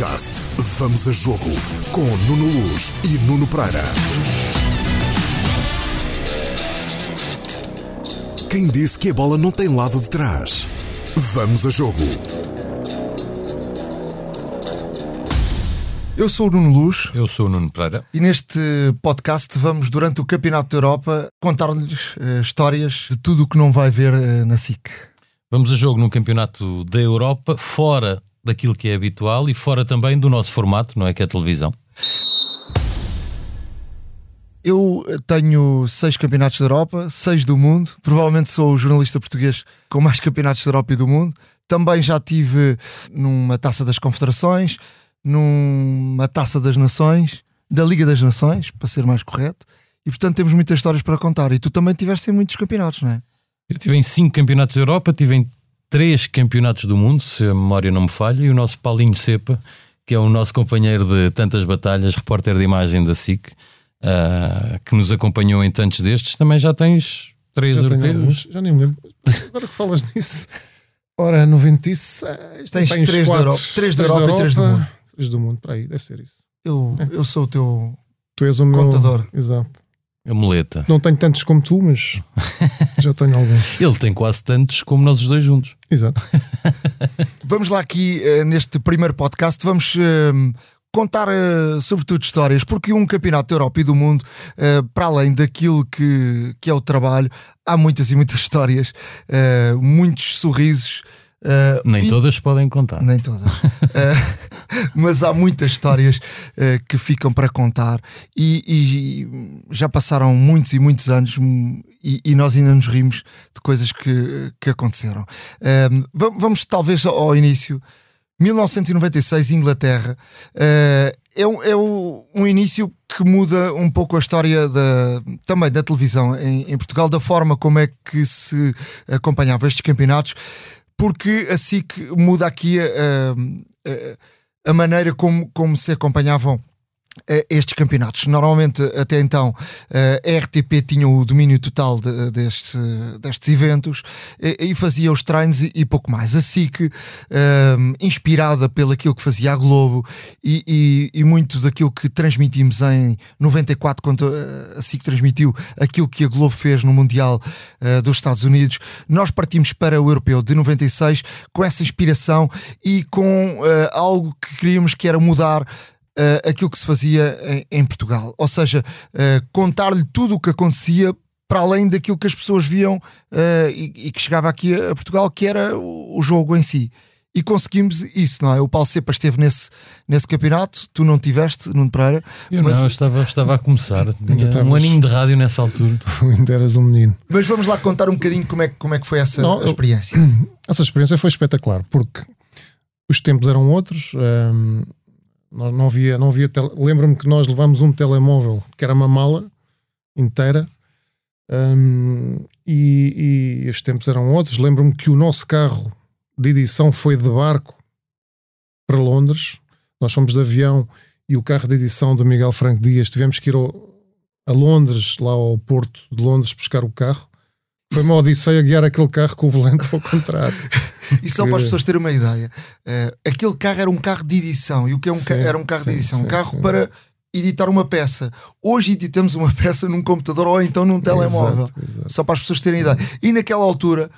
Podcast Vamos a Jogo com Nuno Luz e Nuno Pereira. Quem disse que a bola não tem lado de trás? Vamos a Jogo. Eu sou o Nuno Luz Eu sou o Nuno Pereira. e neste podcast vamos, durante o Campeonato da Europa, contar-lhes eh, histórias de tudo o que não vai ver eh, na SIC. Vamos a jogo num campeonato da Europa, fora daquilo que é habitual e fora também do nosso formato, não é? Que é a televisão. Eu eh, tenho seis campeonatos da Europa, seis do mundo. Provavelmente sou o jornalista português com mais campeonatos da Europa e do mundo. Também já tive numa taça das confederações, numa taça das nações, da Liga das Nações, para ser mais correto. E portanto temos muitas histórias para contar. E tu também tiveste em muitos campeonatos, não é? Eu tive em cinco campeonatos da Europa, tive em três campeonatos do mundo, se a memória não me falha, e o nosso Paulinho Cepa, que é o nosso companheiro de tantas batalhas, repórter de imagem da SIC, ah, que nos acompanhou em tantos destes, também já tens três Já europeus. alguns, já nem me lembro. Agora que falas nisso, ora, noventice, eh, isto Tens tem uns três da. Europa- três da Europa e três do mundo. Três do mundo, para aí, deve ser isso. Eu, eu sou o teu. Tu és o meu Contador. Exato. A muleta. Não tenho tantos como tu, mas já tenho alguns. Ele tem quase tantos como nós os dois juntos. Exato. Vamos lá aqui eh, neste primeiro podcast, vamos eh, contar eh, sobretudo histórias, porque um campeonato da Europa e do mundo, para além daquilo que, que é o trabalho, há muitas e muitas histórias, muitos sorrisos. Eh, Nem e- todas podem contar. Nem todas. Eh, mas há muitas histórias eh, que ficam para contar e, e já passaram muitos e muitos anos hum, e, e nós ainda nos rimos de coisas que, que aconteceram. Va- vamos talvez ao, início. 1996, Inglaterra. É um, é um início que muda um pouco a história da, também da televisão em, em Portugal, da forma como é que se acompanhava estes campeonatos, porque a SIC muda aqui a, a- a maneira como, como se acompanhavam eh, estes campeonatos. Normalmente, até então, eh, a RTP tinha o domínio total de- deste- destes eventos e, e fazia os treinos e, e pouco mais. A SIC, eh, inspirada pelo aquilo que fazia a Globo e, e- muito daquilo que transmitimos em 94, quando eh, a SIC transmitiu aquilo que a Globo fez no Mundial eh, dos Estados Unidos, nós partimos para o Europeu de 96 com essa inspiração e com eh, algo que queríamos que era mudar eh, aquilo que se fazia em, em Portugal. Ou seja, eh, contar-lhe tudo o que acontecia para além daquilo que as pessoas viam eh, e, e que chegava aqui a, a Portugal, que era o, o jogo em si. E conseguimos isso, não é? O Paulo Cepa esteve nesse, nesse campeonato, tu não tiveste, Nuno Pereira. Eu mas, não, eu estava, estava a começar. Tinha estavas- um aninho de rádio nessa altura. Tu ainda eras um menino. mas vamos lá contar um bocadinho como é, que- como é que foi essa Não, eu- experiência. Essa experiência foi espetacular, porque os tempos eram outros. hum, não, havia, não havia tele- Lembro-me que nós levámos um telemóvel que era uma mala inteira. hum, e, e os tempos eram outros. Lembro-me que o nosso carro de edição foi de barco para Londres. Nós fomos de avião e o carro de edição do Miguel Franco Dias tivemos que ir ao- a Londres, lá ao Porto de Londres, buscar o carro. Foi uma odisseia guiar aquele carro com o volante ao contrário. E só para as pessoas terem uma ideia, eh, aquele carro era um carro de edição. E o que é um ca- Sim, era um carro de sim, edição? um sim, carro sim. para editar uma peça. Hoje editamos uma peça num computador ou então num telemóvel. Exato, exato. Só para as pessoas terem ideia. E naquela altura,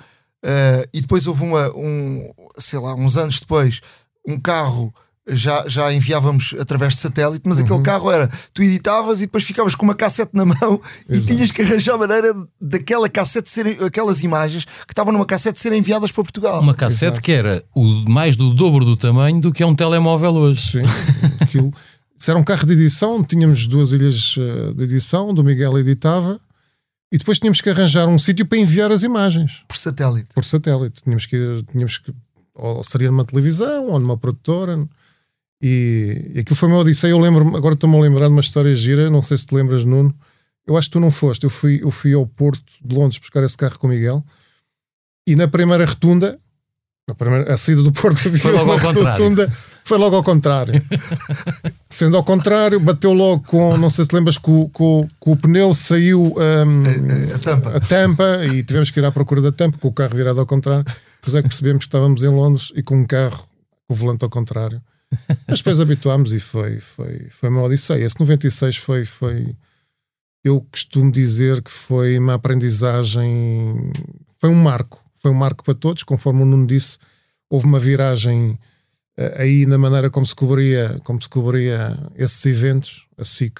eh, e depois houve uma, um, sei lá, uns anos depois, um carro. Já, já enviávamos através de satélite, mas Uhum. aquele carro era tu editavas e depois ficavas com uma cassete na mão e Exato. tinhas que arranjar maneira daquela cassete serem, aquelas imagens que estavam numa cassete serem enviadas para Portugal. Uma cassete Exato. que era o, mais do dobro do tamanho do que é um telemóvel hoje. Sim, aquilo. Isso era um carro de edição, tínhamos duas ilhas eh, de edição, do Miguel editava, e depois tínhamos que arranjar um sítio para enviar as imagens por satélite. por satélite. Tínhamos que, ir- tínhamos que ou seria numa televisão ou numa produtora. E, e aquilo foi uma odisseia. Eu lembro-me, agora estou-me a lembrar de uma história gira, não sei se te lembras, Nuno. Eu acho que tu não foste. Eu fui, eu fui ao Porto de Londres buscar esse carro com o Miguel, e na primeira rotunda, na primeira, a saída do Porto havia Foi logo uma ao contrário. rotunda, foi logo ao contrário. Sendo ao contrário, bateu logo com, não sei se lembras, com, com, com o pneu saiu hum, A tampa. a tampa e tivemos que ir à procura da tampa com o carro virado ao contrário. Depois é que percebemos que estávamos em Londres e com um carro com o volante ao contrário. Mas depois habituámos e foi, foi, foi uma odisseia. Esse 96 foi, foi. Eu costumo dizer que foi uma aprendizagem. Foi um marco. Foi um marco para todos, conforme o Nuno disse. Houve uma viragem uh, aí na maneira como se cobria, como se cobria esses eventos. A SIC,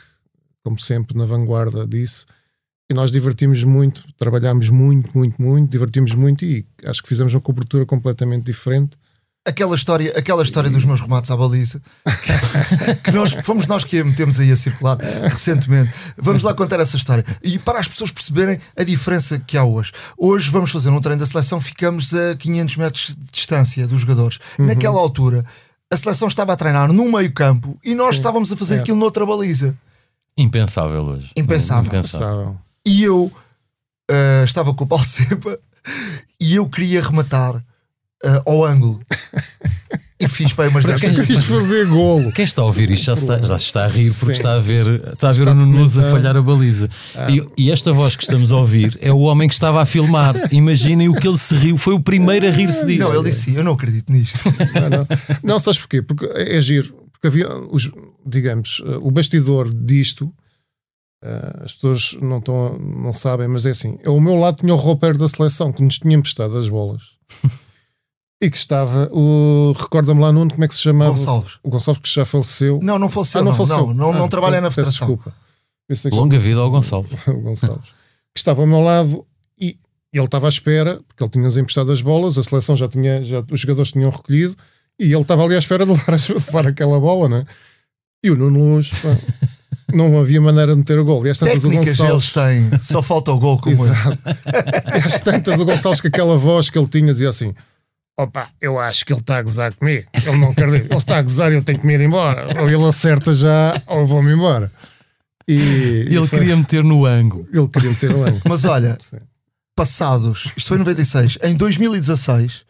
como sempre, na vanguarda disso. E nós divertimos muito, trabalhámos muito, muito, muito, divertimos muito e acho que fizemos uma cobertura completamente diferente aquela história, aquela história dos meus remates à baliza que, que nós fomos nós que a metemos aí a circular recentemente. Vamos lá contar essa história e para as pessoas perceberem a diferença que há hoje. Hoje vamos fazer um treino da seleção, ficamos a 500 metros de distância dos jogadores. Uhum. Naquela altura, a seleção estava a treinar num meio-campo e nós Sim. estávamos a fazer é. aquilo noutra baliza. Impensável hoje. Impensável. Impensável. E eu uh, estava com o Paulo Cepa e eu queria rematar uh, ao ângulo. e fiz para umas 10 Quis fazer golo. Quem está a ouvir isto já está, já está a rir porque Sim. está a ver, está a, ver o Nunes a falhar a baliza. Ah. E, e, esta voz que estamos a ouvir é o homem que estava a filmar. Imaginem o que ele se riu, foi o primeiro a rir-se disso. Não, ele disse: Eu não acredito nisto. Não, não. não sabes porquê? Porque é giro. Porque havia, os, digamos, o bastidor disto. Uh, as pessoas não, estão, não sabem, mas é assim: ao meu lado tinha o roupeiro da seleção que nos tinha emprestado as bolas. E que estava o. Recorda-me lá, Nuno, como é que se chamava? Gonçalves. O Gonçalves que já faleceu. Não, não faleceu. Ah, não, não, faleceu. não, não, não ah, trabalha na Federação. Desculpa. Longa vida ao Gonçalves. o Gonçalves. que estava ao meu lado e ele estava à espera, porque ele tinha-nos emprestado as bolas, a seleção já tinha, já, os jogadores tinham recolhido e ele estava ali à espera de levar, de levar aquela bola, né? E o Nuno Luz, não havia maneira de meter o gol. E às tantas Técnicas o Gonçalves... eles têm, só falta o gol como Exato. e às tantas o Gonçalves com aquela voz que ele tinha dizia assim opa, eu acho que ele está a gozar comigo. Ele não quer dizer, ele está a gozar e eu tenho que me ir embora. Ou ele acerta já, ou vou-me embora. E, e ele foi... queria meter no ângulo. Ele queria meter no ângulo. Mas olha, Sim. passados, isto foi em 96, em 2016,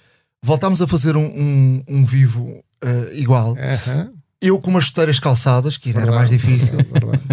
voltámos a fazer um, um, um vivo uh, igual. Uh -huh. Eu com umas chuteiras calçadas, que verdade, era mais difícil, verdade.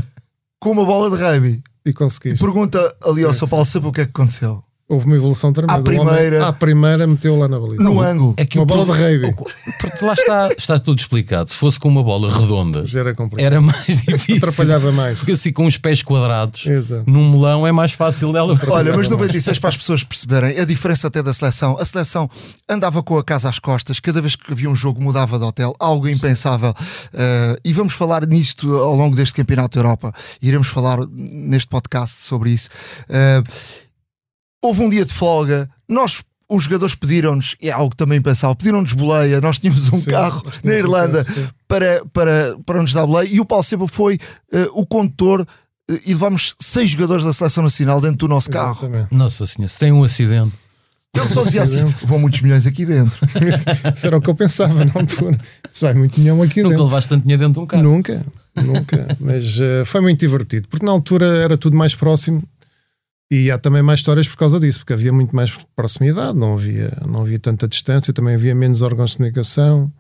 com uma bola de rugby. E conseguiste. Pergunta ali ao São Paulo sabe o que é que aconteceu. Houve uma evolução tremenda. À primeira, homem, à primeira meteu lá na baliza. No ângulo. É que uma bola de rugby. Porque lá está, está tudo explicado. Se fosse com uma bola redonda, era, era, mais difícil. Atrapalhava mais. Porque assim, com os pés quadrados, Exato. num melão é mais fácil dela. Olha, mas 96 para as pessoas perceberem a diferença até da seleção. A seleção andava com a casa às costas, cada vez que havia um jogo mudava de hotel, algo impensável. Uh, e vamos falar nisto ao longo deste Campeonato da Europa. Iremos falar neste podcast sobre isso. Uh, houve um dia de folga, nós os jogadores pediram-nos, é algo que também pensava, pediram-nos boleia, nós tínhamos um sim, carro na Irlanda para, para, para nos dar boleia e o Paulo Seba foi uh, o condutor uh, e levámos seis jogadores da Seleção Nacional dentro do nosso carro. Nossa Senhora, se tem um acidente. Ele só dizia assim: vão muitos milhões aqui dentro. Isso era o que eu pensava na altura. Isso vai muito dinheiro aqui Nunca dentro. levaste tanto dinheiro dentro de um carro. Nunca, nunca. Mas uh, foi muito divertido, porque na altura era tudo mais próximo e há também mais histórias por causa disso, porque havia muito mais proximidade, não havia, não havia tanta distância, também havia menos órgãos de comunicação,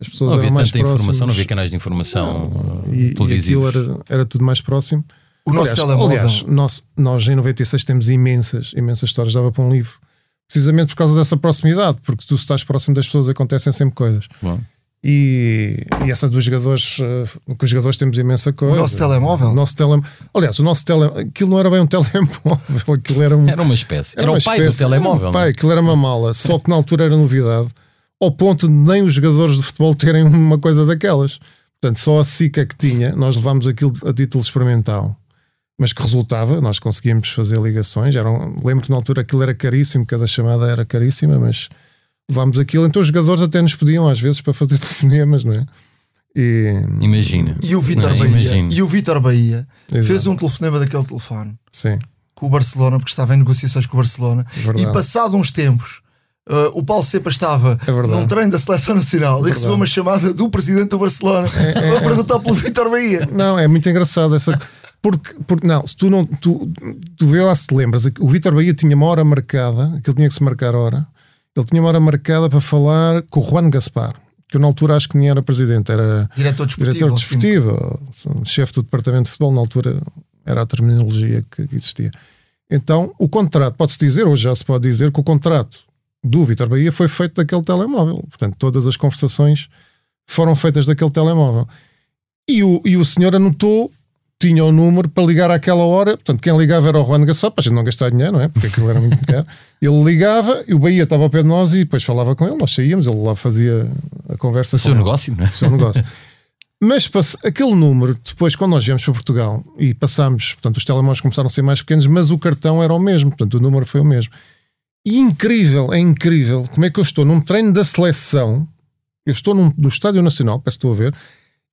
as pessoas não havia eram mais tanta próximas. informação, não havia canais de informação não, e, e era, era tudo mais próximo. O nosso aliás, telemóvel. Aliás, nós, nós em 96 temos imensas, imensas histórias, dava para um livro. Precisamente por causa dessa proximidade, porque se tu estás próximo das pessoas acontecem sempre coisas. Bom. E, e essas dos jogadores, uh, com os jogadores temos imensa coisa. O nosso telemóvel? O nosso tele... Aliás, o nosso tele... aquilo não era bem um telemóvel, aquilo era um... Era uma espécie, era, era o pai espécie, do telemóvel. Era um pai, aquilo era uma mala, só que na altura era novidade, ao ponto de nem os jogadores de futebol terem uma coisa daquelas. Portanto, só a SICA que tinha, nós levámos aquilo a título experimental, mas que resultava, nós conseguíamos fazer ligações. Eram, lembro que na altura aquilo era caríssimo, cada chamada era caríssima, mas levámos aquilo. Então os jogadores até nos pediam às vezes para fazer telefonemas, não é? E, imagina. E o Vitor Bahia, imagina. e o Vitor Bahia fez um telefonema daquele telefone Sim. com o Barcelona, porque estava em negociações com o Barcelona. É e passado uns tempos, uh, o Paulo Cepa estava é num treino da seleção nacional é e recebeu uma chamada do presidente do Barcelona é, para perguntar pelo Vitor Bahia. Não, é muito engraçado essa. Porque, porque não, se tu não tu, tu vê lá se te lembras, o Vitor Bahia tinha uma hora marcada, que ele tinha que se marcar a hora ele tinha uma hora marcada para falar com o Juan Gaspar, que eu na altura acho que nem era presidente, era diretor desportivo, diretor desportivo chefe do departamento de futebol, na altura era a terminologia que existia. Então, o contrato, pode-se dizer, hoje já se pode dizer, que o contrato do Vitor Bahia foi feito daquele telemóvel. Portanto, todas as conversações foram feitas daquele telemóvel. E o, e o senhor anotou, tinha o número para ligar àquela hora. Portanto, quem ligava era o Juan Gaspar, para a gente não gastar dinheiro, não é? Porque aquilo era muito caro. Ele ligava e o Bahia estava ao pé de nós e depois falava com ele. Nós saíamos, ele lá fazia a conversa O com seu ele. negócio, não é? O seu negócio. Mas aquele número, depois, quando nós viemos para Portugal e passámos, portanto, os telemóveis começaram a ser mais pequenos, mas o cartão era o mesmo, portanto, o número foi o mesmo. E incrível, é incrível como é que eu estou num treino da seleção, eu estou num, do Estádio Nacional, peço que estou a ver,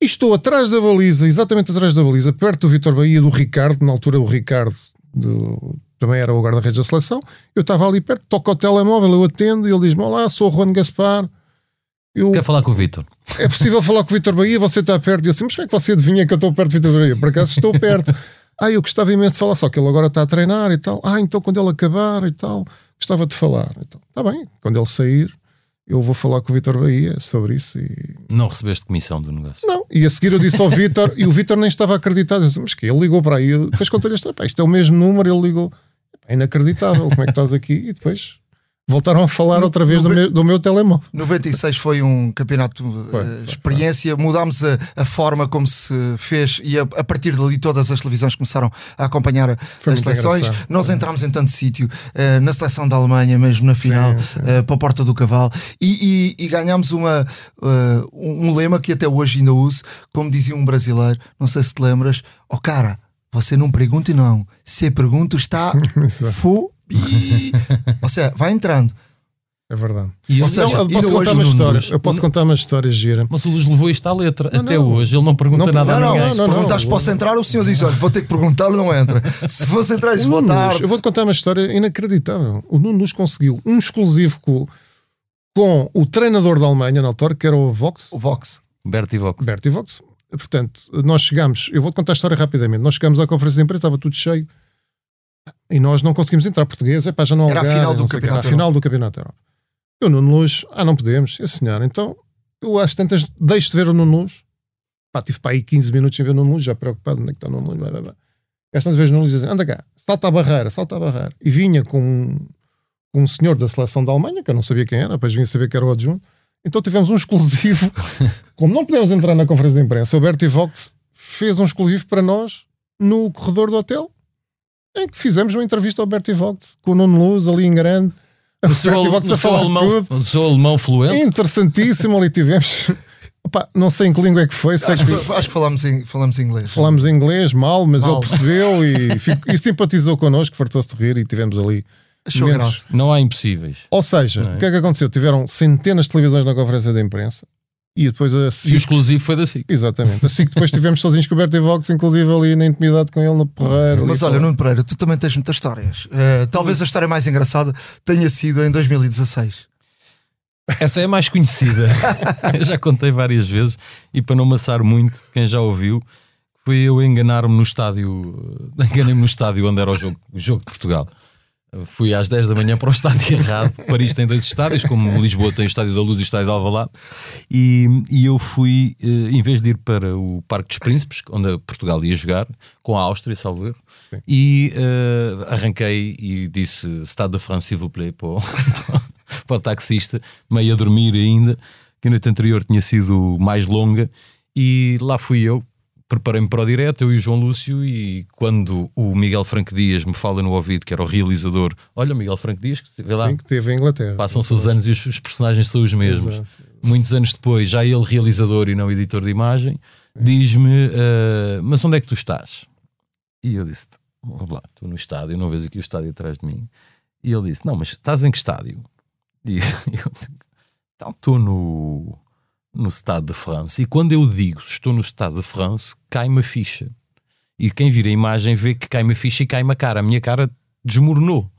e estou atrás da baliza, exatamente atrás da baliza, perto do Vitor Bahia, do Ricardo, na altura o Ricardo do- também era o guarda-redes da seleção, eu estava ali perto, toco ao telemóvel, eu atendo e ele diz-me: Olá, sou o Juan Gaspar. Eu, Quer falar com o Vitor? é possível falar com o Vitor Bahia, você está perto. E eu assim, mas como é que você adivinha que eu estou perto do Vitor Bahia? Por acaso estou perto. ah, eu gostava imenso de falar, só que ele agora está a treinar e tal. Ah, então quando ele acabar e tal, gostava de falar. Então, está bem, quando ele sair, eu vou falar com o Vitor Bahia sobre isso. E... Não recebeste comissão do negócio. Não, e a seguir eu disse ao Vitor, e o Vitor nem estava acreditado. Eu disse, mas que ele ligou para aí, depois contei-lhe "Pá, isto é o mesmo número, ele ligou. É inacreditável, como é que estás aqui? E depois voltaram a falar outra vez do meu, do meu telemóvel. 96 foi um campeonato Foi, eh, foi, experiência, mudámos a, a forma como se fez e a, a partir dali todas as televisões começaram a acompanhar Foi as seleções. engraçado. Nós entramos em tanto sítio, eh, na seleção da Alemanha, mesmo na final, sim. eh, para a Porta do Cavalo, e, e, e ganhámos uma, um lema que até hoje ainda uso, como dizia um brasileiro, não sei se te lembras, ó cara, você não pergunte não, se pergunta está Exato. Fubi. Ou seja, vai entrando. É verdade. E ele- seja, Não, eu posso contar uma história. Eu posso contar uma história gira. Mas o Luz levou isto à letra. Não, Até não. hoje ele não pergunta Não, nada Não, a não, ninguém. se não, perguntares não. se posso entrar, o senhor diz: olha, vou ter que perguntar, ele não entra. Se fosse entrar, diz boa tarde. eu vou-te contar uma história inacreditável. O Nuno Luz conseguiu um exclusivo com, com o treinador da Alemanha na altura, que era o Vox, O Vox. Bertie Vox. Bertie Vox. Portanto, nós chegamos, eu vou-te contar a história rapidamente. Nós chegamos à conferência de imprensa, estava tudo cheio e nós não conseguimos entrar. Português, epá, já não há Era a lugar, final do. Campeonato Era a final do Campeonato Europa. E o Nuno Luz, ah, não podemos, sim senhor. Então, eu às tantas deixo de ver o Nuno Luz. Pá, tive para aí 15 minutos sem ver o Nuno Luz, já preocupado, onde é que está o Nuno Luz, blá, blá, blá. E às tantas vezes o Nuno Luz anda cá, salta a barreira, salta a barreira. E vinha com um, com um senhor da seleção da Alemanha, que eu não sabia quem era, depois vinha saber que era o adjunto. Então tivemos um exclusivo. Como não podemos entrar na conferência de imprensa, o Bertie Vox fez um exclusivo para nós no corredor do hotel, em que fizemos uma entrevista ao Bertie Vox, com o Nuno Luz ali em grande. O seu, o a falar alemão, tudo. o seu alemão fluente. Interessantíssimo, ali tivemos. Opa, não sei em que língua é que foi, sei Acho, que que- acho que falamos, em, falamos inglês. falámos em inglês mal, mas Mal. ele percebeu e, fico- e simpatizou connosco, fartou-se de rir e tivemos ali. Achou menos- graça. Não há impossíveis. Ou seja, é? o que é que aconteceu? Tiveram centenas de televisões na conferência de imprensa e depois a E o SIC. exclusivo foi da SIC. Exatamente, assim que depois estivemos sozinhos com o Bertie Vox, inclusive ali na intimidade com ele no Porreiro. Mas a olha. Nuno Pereira, tu também tens muitas histórias. Eh, talvez a história mais engraçada tenha sido em 2016. Essa é a mais conhecida. eu já contei várias vezes e para não maçar muito, quem já ouviu, foi eu enganar-me no estádio. Enganei-me no estádio onde era o jogo, o jogo de Portugal. Fui às 10 da manhã para o estádio errado. Paris tem dois estádios, como Lisboa tem o Estádio da Luz e o Estádio de Alvalade. E, e eu fui, eh, em vez de ir para o Parque dos Príncipes, onde Portugal ia jogar, com a Áustria, salvo erro, e eh, arranquei e disse Estado de France, s'il vous plaît, para o, para o taxista, meio a dormir ainda, que a noite anterior tinha sido mais longa, e lá fui eu, preparei-me para o direto, eu e o João Lúcio, e quando o Miguel Franco Dias me fala no ouvido, que era o realizador, olha o Miguel Franco Dias, que vê lá, Sim, que teve em Inglaterra. passam-se os anos e os, os personagens são os mesmos. Exato. Muitos anos depois, já ele realizador e não editor de imagem, diz-me, "Ah, mas onde é que tu estás? E eu disse, vamos lá, estou no estádio, não vês aqui o estádio atrás de mim. E ele disse, não, mas estás em que estádio? E eu disse, então estou no, no Estado de France. E quando eu digo estou no Estado de France, cai-me a ficha. E quem vira a imagem vê que cai-me a ficha e cai-me a cara. A minha cara desmoronou.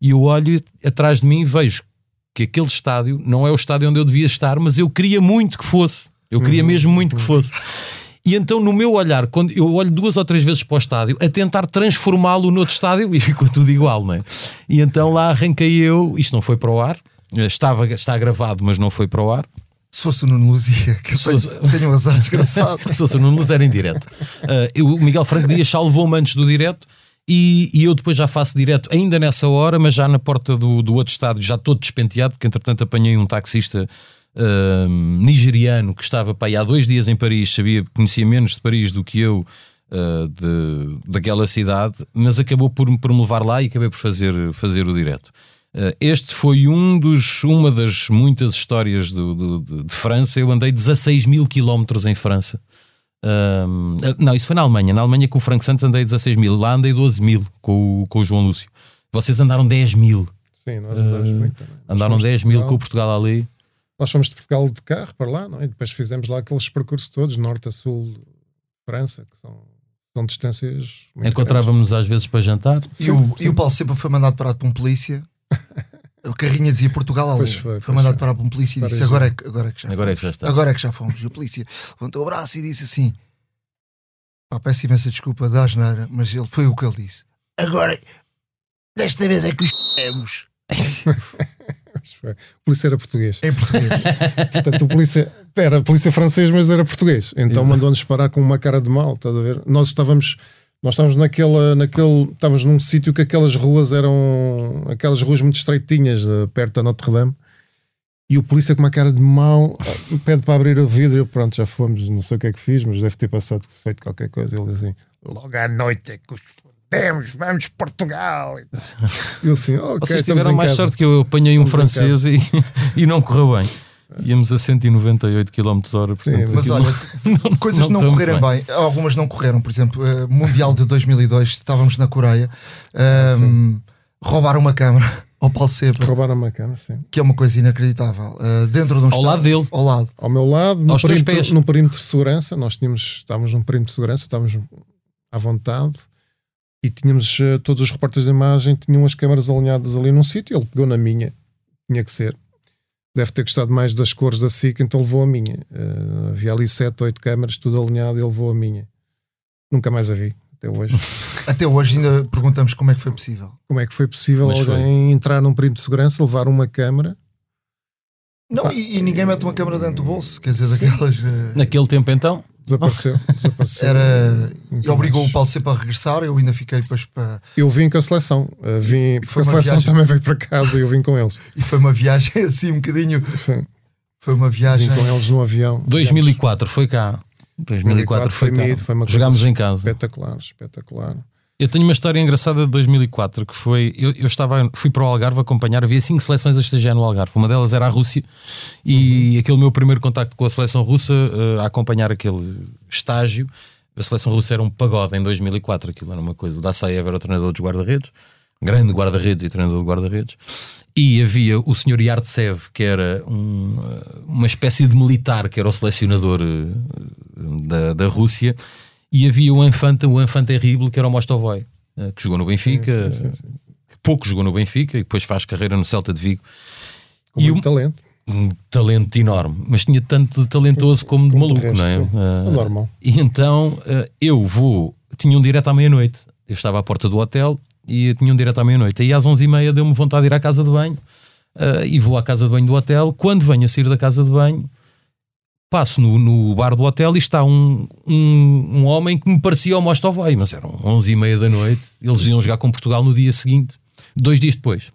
E eu olho atrás de mim e vejo que aquele estádio não é o estádio onde eu devia estar, mas eu queria muito que fosse. Eu queria mesmo muito que fosse. E então, no meu olhar, quando eu olho duas ou três vezes para o estádio, a tentar transformá-lo noutro estádio e ficou tudo igual, não é? E então lá arranquei eu, isto não foi para o ar, estava, está gravado, mas não foi para o ar. Se fosse o Nuno Luzia, que eu tenho, fosse- tenho um azar desgraçado. Se fosse o Nuno Luz era em direto. Eu- o Miguel Franco Dias salvou-me antes do direto e, e eu depois já faço direto, ainda nessa hora, mas já na porta do, do outro estádio, já todo despenteado, porque entretanto apanhei um taxista uh, nigeriano que estava pá, aí há dois dias em Paris, sabia, conhecia menos de Paris do que eu uh, de, daquela cidade, mas acabou por, por me levar lá e acabei por fazer, fazer o direto. Uh, este foi um dos, uma das muitas histórias do, do, de, de França. Eu andei 16 mil quilómetros em França. Um, não, isso foi na Alemanha. Na Alemanha com o Frank Santos andei 16 mil. Lá andei 12 mil com, com o João Lúcio. Vocês andaram 10 mil. Sim, nós andamos uh, muito também. Andaram 10 mil com o Portugal ali. Nós fomos de Portugal de carro para lá, não é? E depois fizemos lá aqueles percursos todos, norte a sul, França, que são, são distâncias. Encontrávamos-nos às vezes para jantar. E, o, e o Paulo sempre foi mandado parar por um polícia. O carrinha dizia Portugal ali. Foi, foi, mandado parar por um polícia e disse: agora é, que, agora, é que já agora fomos. é que já está. Agora é que já fomos. E o polícia levantou o braço e disse assim: pá, peço imensa desculpa da asneira, mas ele foi o que ele disse. Agora, desta vez é que os temos. O polícia era português. Em português. Portanto, o polícia era polícia francês, mas era português. Então mandou-nos parar com uma cara de mal, estás a ver? Nós estávamos. Nós estávamos naquela, naquele, estávamos num sítio que aquelas ruas eram aquelas ruas muito estreitinhas, eh, perto da Notre Dame, e o polícia com uma cara de mau pede para abrir o vidro. Eu, pronto, já fomos, não sei o que é que fiz, mas deve ter passado feito qualquer coisa. Ele assim: logo à noite é que os fodemos, vamos Portugal. Eu assim, ok, Vocês tiveram mais sorte que eu, eu apanhei um francês e, e não correu bem. Íamos a 198 km hora. Portanto, Sim, mas olha, não, coisas não, não correram bem. bem. Algumas não correram. Por exemplo, uh, Mundial de 2002, estávamos na Coreia, uh, roubaram uma câmara ao Paulo Sepa. Roubaram uma câmara, sim. Que é uma coisa inacreditável. Uh, dentro de um ao estado, lado dele. Ao lado. Ao meu lado, no perímetro, no perímetro de segurança. Nós tínhamos, estávamos num perímetro de segurança, estávamos à vontade e tínhamos uh, todos os repórteres de imagem tinham as câmaras alinhadas ali num sítio. Ele pegou na minha, tinha que ser deve ter gostado mais das cores da SIC, então levou a minha. Uh, havia ali 7, 8 câmaras, tudo alinhado, ele levou a minha. Nunca mais a vi, até hoje. até hoje ainda perguntamos como é que foi possível. Como é que foi possível Mas alguém foi. entrar num perímetro de segurança, levar uma câmara? Não, e, e, ninguém mete uma câmara dentro do bolso, quer dizer, Sim. daquelas. Uh... Naquele tempo então? Desapareceu, desapareceu. Era, e obrigou o Paulo sempre a regressar. Eu ainda fiquei depois para. Eu vim com a seleção. Uh, vim, porque a seleção viagem... também veio para casa e eu vim com eles. E foi uma viagem assim um bocadinho. Sim. Foi uma viagem. Vim com eles no avião. 2004 foi cá. 2004, 2004 foi, foi cá. Foi Jogámos em casa. Espetacular, espetacular. Eu tenho uma história engraçada de 2004 que foi eu, eu estava fui para o Algarve acompanhar havia cinco seleções a estagiar no Algarve uma delas era a Rússia e uhum. aquele meu primeiro contacto com a seleção russa uh, a acompanhar aquele estágio a seleção russa era um pagode em 2004 aquilo era uma coisa o Dassaev era o treinador dos guarda-redes grande guarda-redes e treinador de guarda-redes e havia o senhor Yartsev que era um, eh, uma espécie de militar que era o selecionador uh, da, da Rússia e havia o Infante, o Infante Terrible, que era o Mostovoy, eh, que jogou no Benfica, sim, sim, sim, pouco jogou no Benfica e depois faz carreira no Celta de Vigo. Com e um talento. Um talento enorme, mas tinha tanto de talentoso como, como de maluco, resto, não é? Uh, é normal. E então uh, eu vou, tinha um direto à meia-noite. Eu estava à porta do hotel e tinha um direto à meia-noite. Aí às onze e meia deu-me vontade de ir à casa de banho uh, e vou à casa de banho do hotel. Quando venho a sair da casa de banho, passo no, no, bar do hotel e está um, um, um homem que me parecia o Mostovai, mas eram 11 e meia da noite. Eles iam jogar com Portugal no dia seguinte, dois dias depois.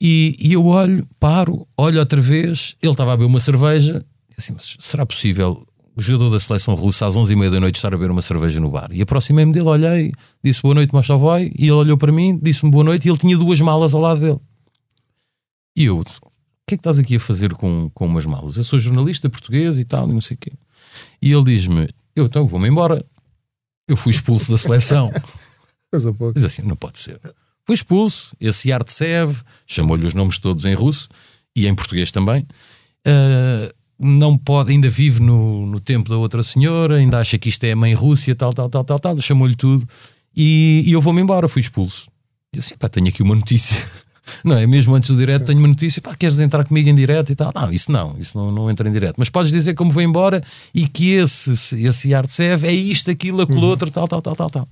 E, e eu olho, paro, olho outra vez. Ele estava a beber uma cerveja. Assim, mas será possível o jogador da seleção russa às 11 e meia da noite estar a beber uma cerveja no bar? E aproximei-me dele, olhei, disse boa noite, Mostovai. E ele olhou para mim, disse-me boa noite. E ele tinha duas malas ao lado dele. E eu que é que estás aqui a fazer com, com umas malas? Eu sou jornalista português e tal, e não sei o quê. E ele diz-me, eu então vou-me embora. Eu fui expulso da seleção. Coisa pouco. Diz assim, não pode ser. Fui expulso, esse Artsev, chamou-lhe os nomes todos em russo e em português também. Uh, não pode, ainda vive no, no tempo da outra senhora, ainda acha que isto é a mãe Rússia, tal, tal, tal, tal, tal. Chamou-lhe tudo e, e eu vou-me embora, fui expulso. E assim, pá, tenho aqui uma notícia não é? Mesmo antes do direto, tenho uma notícia, pá, queres entrar comigo em direto e tal? Não, isso não, isso não, não entra em direto. Mas podes dizer como vou embora e que esse, esse Artsev é isto, aquilo, aquilo uhum. outro, tal, tal, tal, tal, tal.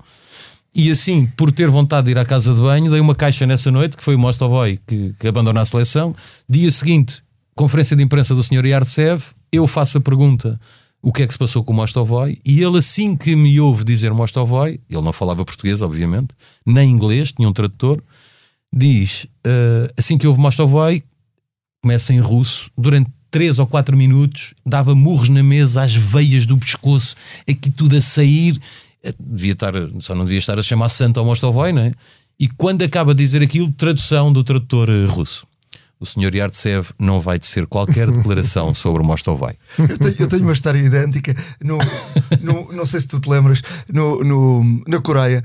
E assim, por ter vontade de ir à casa de banho, dei uma caixa nessa noite, que foi o Mostovoy que, que abandona a seleção. Dia seguinte, conferência de imprensa do Sr. Yartsev, eu faço a pergunta o que é que se passou com o Mostovoy e ele assim que me ouve dizer Mostovoy, ele não falava português obviamente, nem inglês, tinha um tradutor, diz, uh, assim que houve Mostovoi, começa em russo, durante 3 ou 4 minutos, dava murros na mesa, às veias do pescoço, aqui tudo a sair. Eh, Devia estar, só não devia estar a chamar santo ao Mostovoi, não é? E quando acaba de dizer aquilo, tradução do tradutor eh, russo. O senhor Yartsev não vai tecer qualquer declaração sobre o Mostovoi. Eu tenho, eu tenho uma história idêntica. No, no- não sei se tu te lembras, no, no- na Coreia,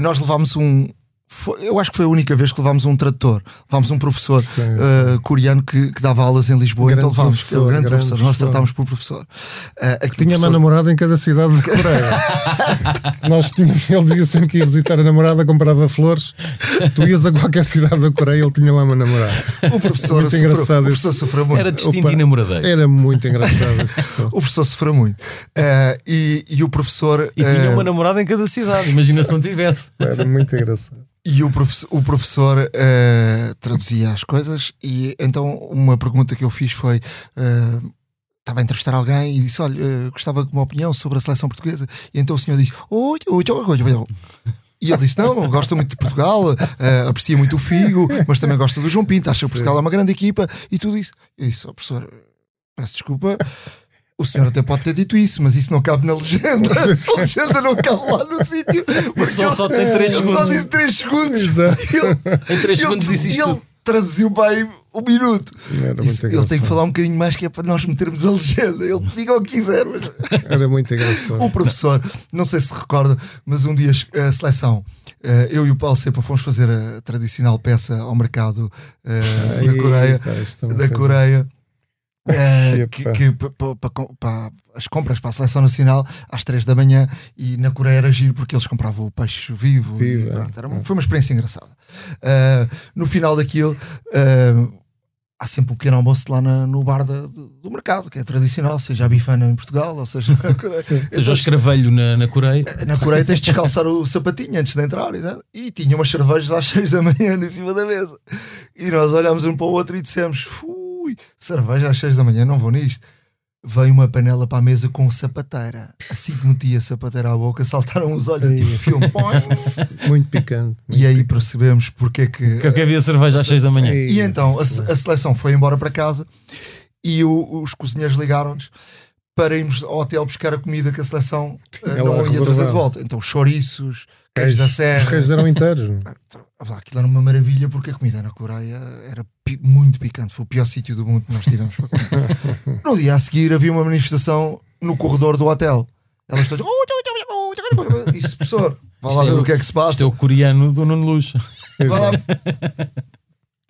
nós levámos um. Foi- eu acho que foi a única vez que levámos um tradutor. Levámos um professor Sim, eh, coreano que, que dava aulas em Lisboa. Grande então levámos professor, o grande, grande professor. Nós professor. tratámos por professor. Eh, aquele Tinha uma professor- namorada em cada cidade da Coreia. Nós tínhamos, ele dizia sempre que ia visitar a namorada, comprava flores. Tu ias a qualquer cidade da Coreia, ele tinha lá uma namorada. O professor, Muito sofreu, engraçado o professor esse- sofreu muito. Era distinto Opa, e namoradeiro. Era muito engraçado esse pessoal. O professor sofreu muito. Eh, e, e o professor. E tinha uma namorada em cada cidade, imagina se não tivesse. Era muito engraçado. E o professor, o professor eh, traduzia as coisas, e então uma pergunta que eu fiz foi: eh, estava a entrevistar alguém e disse: Olha, eh, gostava de uma opinião sobre a seleção portuguesa. E então o senhor disse: Oi, oi, oi, oi, oi, oi." E ele disse: Não, gosta muito de Portugal, eh, aprecia muito o Figo, mas também gosta do João Pinto, acha que Portugal é uma grande equipa e tudo isso. Eu disse: oh, professor, peço desculpa. O senhor até pode ter dito isso, mas isso não cabe na legenda. A legenda não cabe lá no sítio. Só- ele- só tem três ele Só segundos. disse 3 segundos. Exato. Ele- Em 3 ele- segundos disse e isto. ele traduziu bem o minuto. Muito ele tem que falar um bocadinho mais que é para nós metermos a legenda. Ele diga o que quiser. Mas... Era muito engraçado. O professor, não sei se recorda, mas um dia a seleção, eh, eu e o Paulo Sepa fomos fazer a tradicional peça ao mercado eh, da Ai, Coreia. pá, isso também Da Coreia. eh, Epa. que, que pa- pa- pa- com- pa- as compras para a seleção nacional às 3 da manhã e na Coreia era giro porque eles compravam o peixe vivo, e Vivo, é. pronto, era uma- foi uma experiência engraçada. Eh, no final daquilo eh, há sempre um pequeno almoço lá na- no bar da- do, do mercado, que é tradicional, seja a bifana em Portugal, ou seja na Coreia. Seja Então, o escravelho na, na Coreia. na Coreia tens de descalçar o sapatinho antes de entrar e, tal. e tinha umas cervejas às 6 da manhã em cima da mesa. E nós olhámos um para o outro e dissemos: Fui, cerveja às 6 da manhã, não vou nisto. Veio uma panela para a mesa com sapateira. Assim que meti a sapateira à boca, saltaram os olhos, Ai. tipo filme. Muito picante. E aí percebemos porque é que. Que havia cerveja às 6 da manhã. E então a, a seleção foi embora para casa e o- os cozinheiros ligaram-nos para irmos ao hotel buscar a comida que a seleção Ela não ia trazer de volta. Então, chouriços, queijo da Os serra. queijos eram inteiros. Aquilo era uma maravilha porque a comida na Coreia era pi- muito picante. Foi o pior sítio do mundo que nós tivemos. para comer. no dia a seguir havia uma manifestação no corredor do hotel. Elas todas. Isto, professor, vá lá Isto é ver o- o que é que se Isto passa. é o coreano do Nuno Luz. Vá lá.